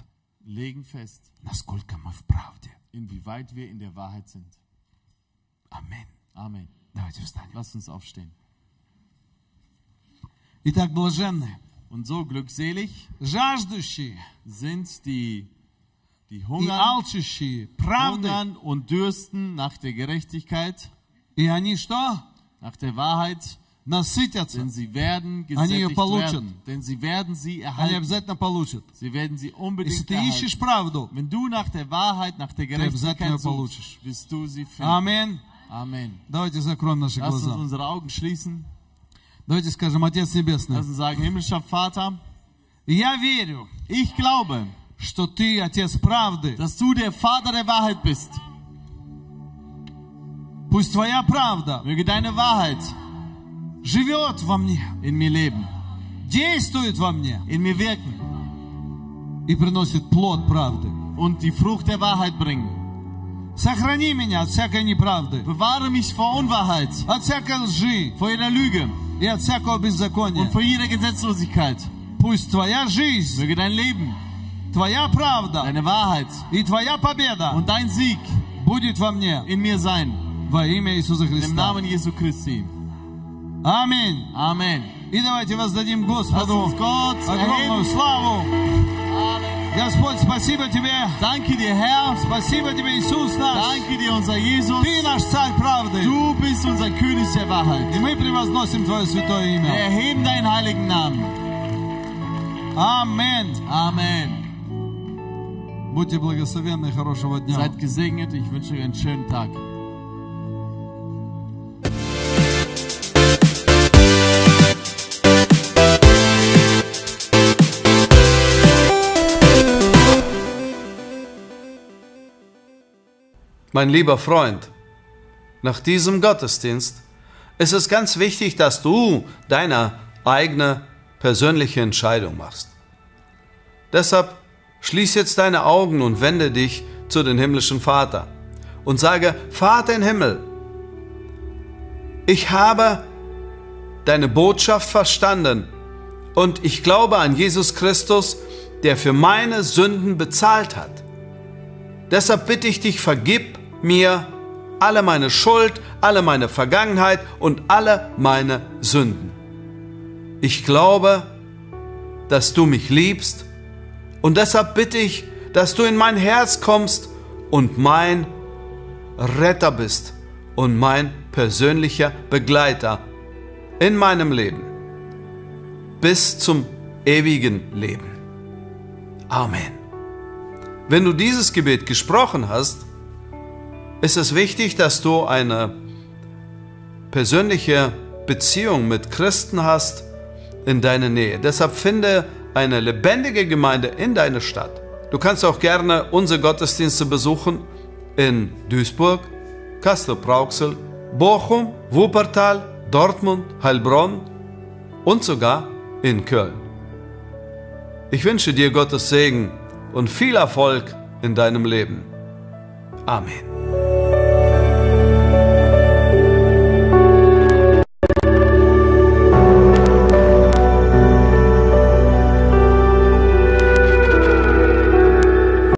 legen fest, насколько мы в правде. inwieweit wir in der Wahrheit sind. Аминь. Amen. Давайте встанем. Lasst uns aufstehen. Итак, блаженные, Und so glückselig жаждущие sind die, die и hungern, алчущие правды. hungern und dürsten nach der Gerechtigkeit, И они что? nach der Wahrheit, Насытятся. denn sie werden Они ее gesättigt получат. werden. Denn sie werden sie Они erhalten. обязательно получат. Sie werden sie Если unbedingt ты ищешь erhalten. правду, Wenn du nach der Wahrheit, nach der обязательно Gerechtigkeit ее suchst, получишь. wirst du sie finden. Аминь. Amen. Давайте закроем наши Lass uns глаза. unsere Augen schließen. Давайте скажем, Отец Небесный, Lass uns sagen, himmlischer Vater, я верю, ich glaube, что Ты Отец правды. dass du der Vater der Wahrheit bist. Пусть Твоя правда Möge deine Wahrheit живет во мне, in mir leben, действует во мне in mir wirken и приносит плод правды. und die Frucht der Wahrheit bringen. Сохрани меня от всякой неправды, Bewahre mich vor Unwahrheit, от всякой лжи vor jeder Lüge и от всякого беззакония. und vor jeder Gesetzlosigkeit. Пусть Твоя жизнь, Möge dein Leben, Твоя правда deine Wahrheit и Твоя победа und dein Sieg будет во мне in mir sein. во имя Иисуса Im Христа. Namen Jesu Christi. Аминь. Amen. И давайте воздадим Lass Господу uns Gott огромную erheben. славу. Господь, спасибо Тебе. Danke dir, Herr. Спасибо Тебе, Иисус наш. Danke dir, unser Jesus. Ты наш царь правды. Du bist unser König der Wahrheit. И мы превозносим Твое святое Wir имя. erheben deinen heiligen Namen. Аминь. Amen. Будьте благословенны и хорошего дня. Seid gesegnet. Ich wünsche euch einen schönen Tag. Mein lieber Freund, nach diesem Gottesdienst ist es ganz wichtig, dass du deine eigene persönliche Entscheidung machst. Deshalb schließ jetzt deine Augen und wende dich zu dem himmlischen Vater und sage, Vater im Himmel, ich habe deine Botschaft verstanden und ich glaube an Jesus Christus, der für meine Sünden bezahlt hat. Deshalb bitte ich dich, vergib mir alle meine Schuld, alle meine Vergangenheit und alle meine Sünden. Ich glaube, dass du mich liebst und deshalb bitte ich, dass du in mein Herz kommst und mein Retter bist und mein persönlicher Begleiter in meinem Leben bis zum ewigen Leben. Amen. Wenn du dieses Gebet gesprochen hast, ist es wichtig, dass du eine persönliche Beziehung mit Christen hast in deiner Nähe. Deshalb finde eine lebendige Gemeinde in deiner Stadt. Du kannst auch gerne unsere Gottesdienste besuchen in Duisburg, Kassel-Brauxel, Bochum, Wuppertal, Dortmund, Heilbronn und sogar in Köln. Ich wünsche dir Gottes Segen und viel Erfolg in deinem Leben. Amen.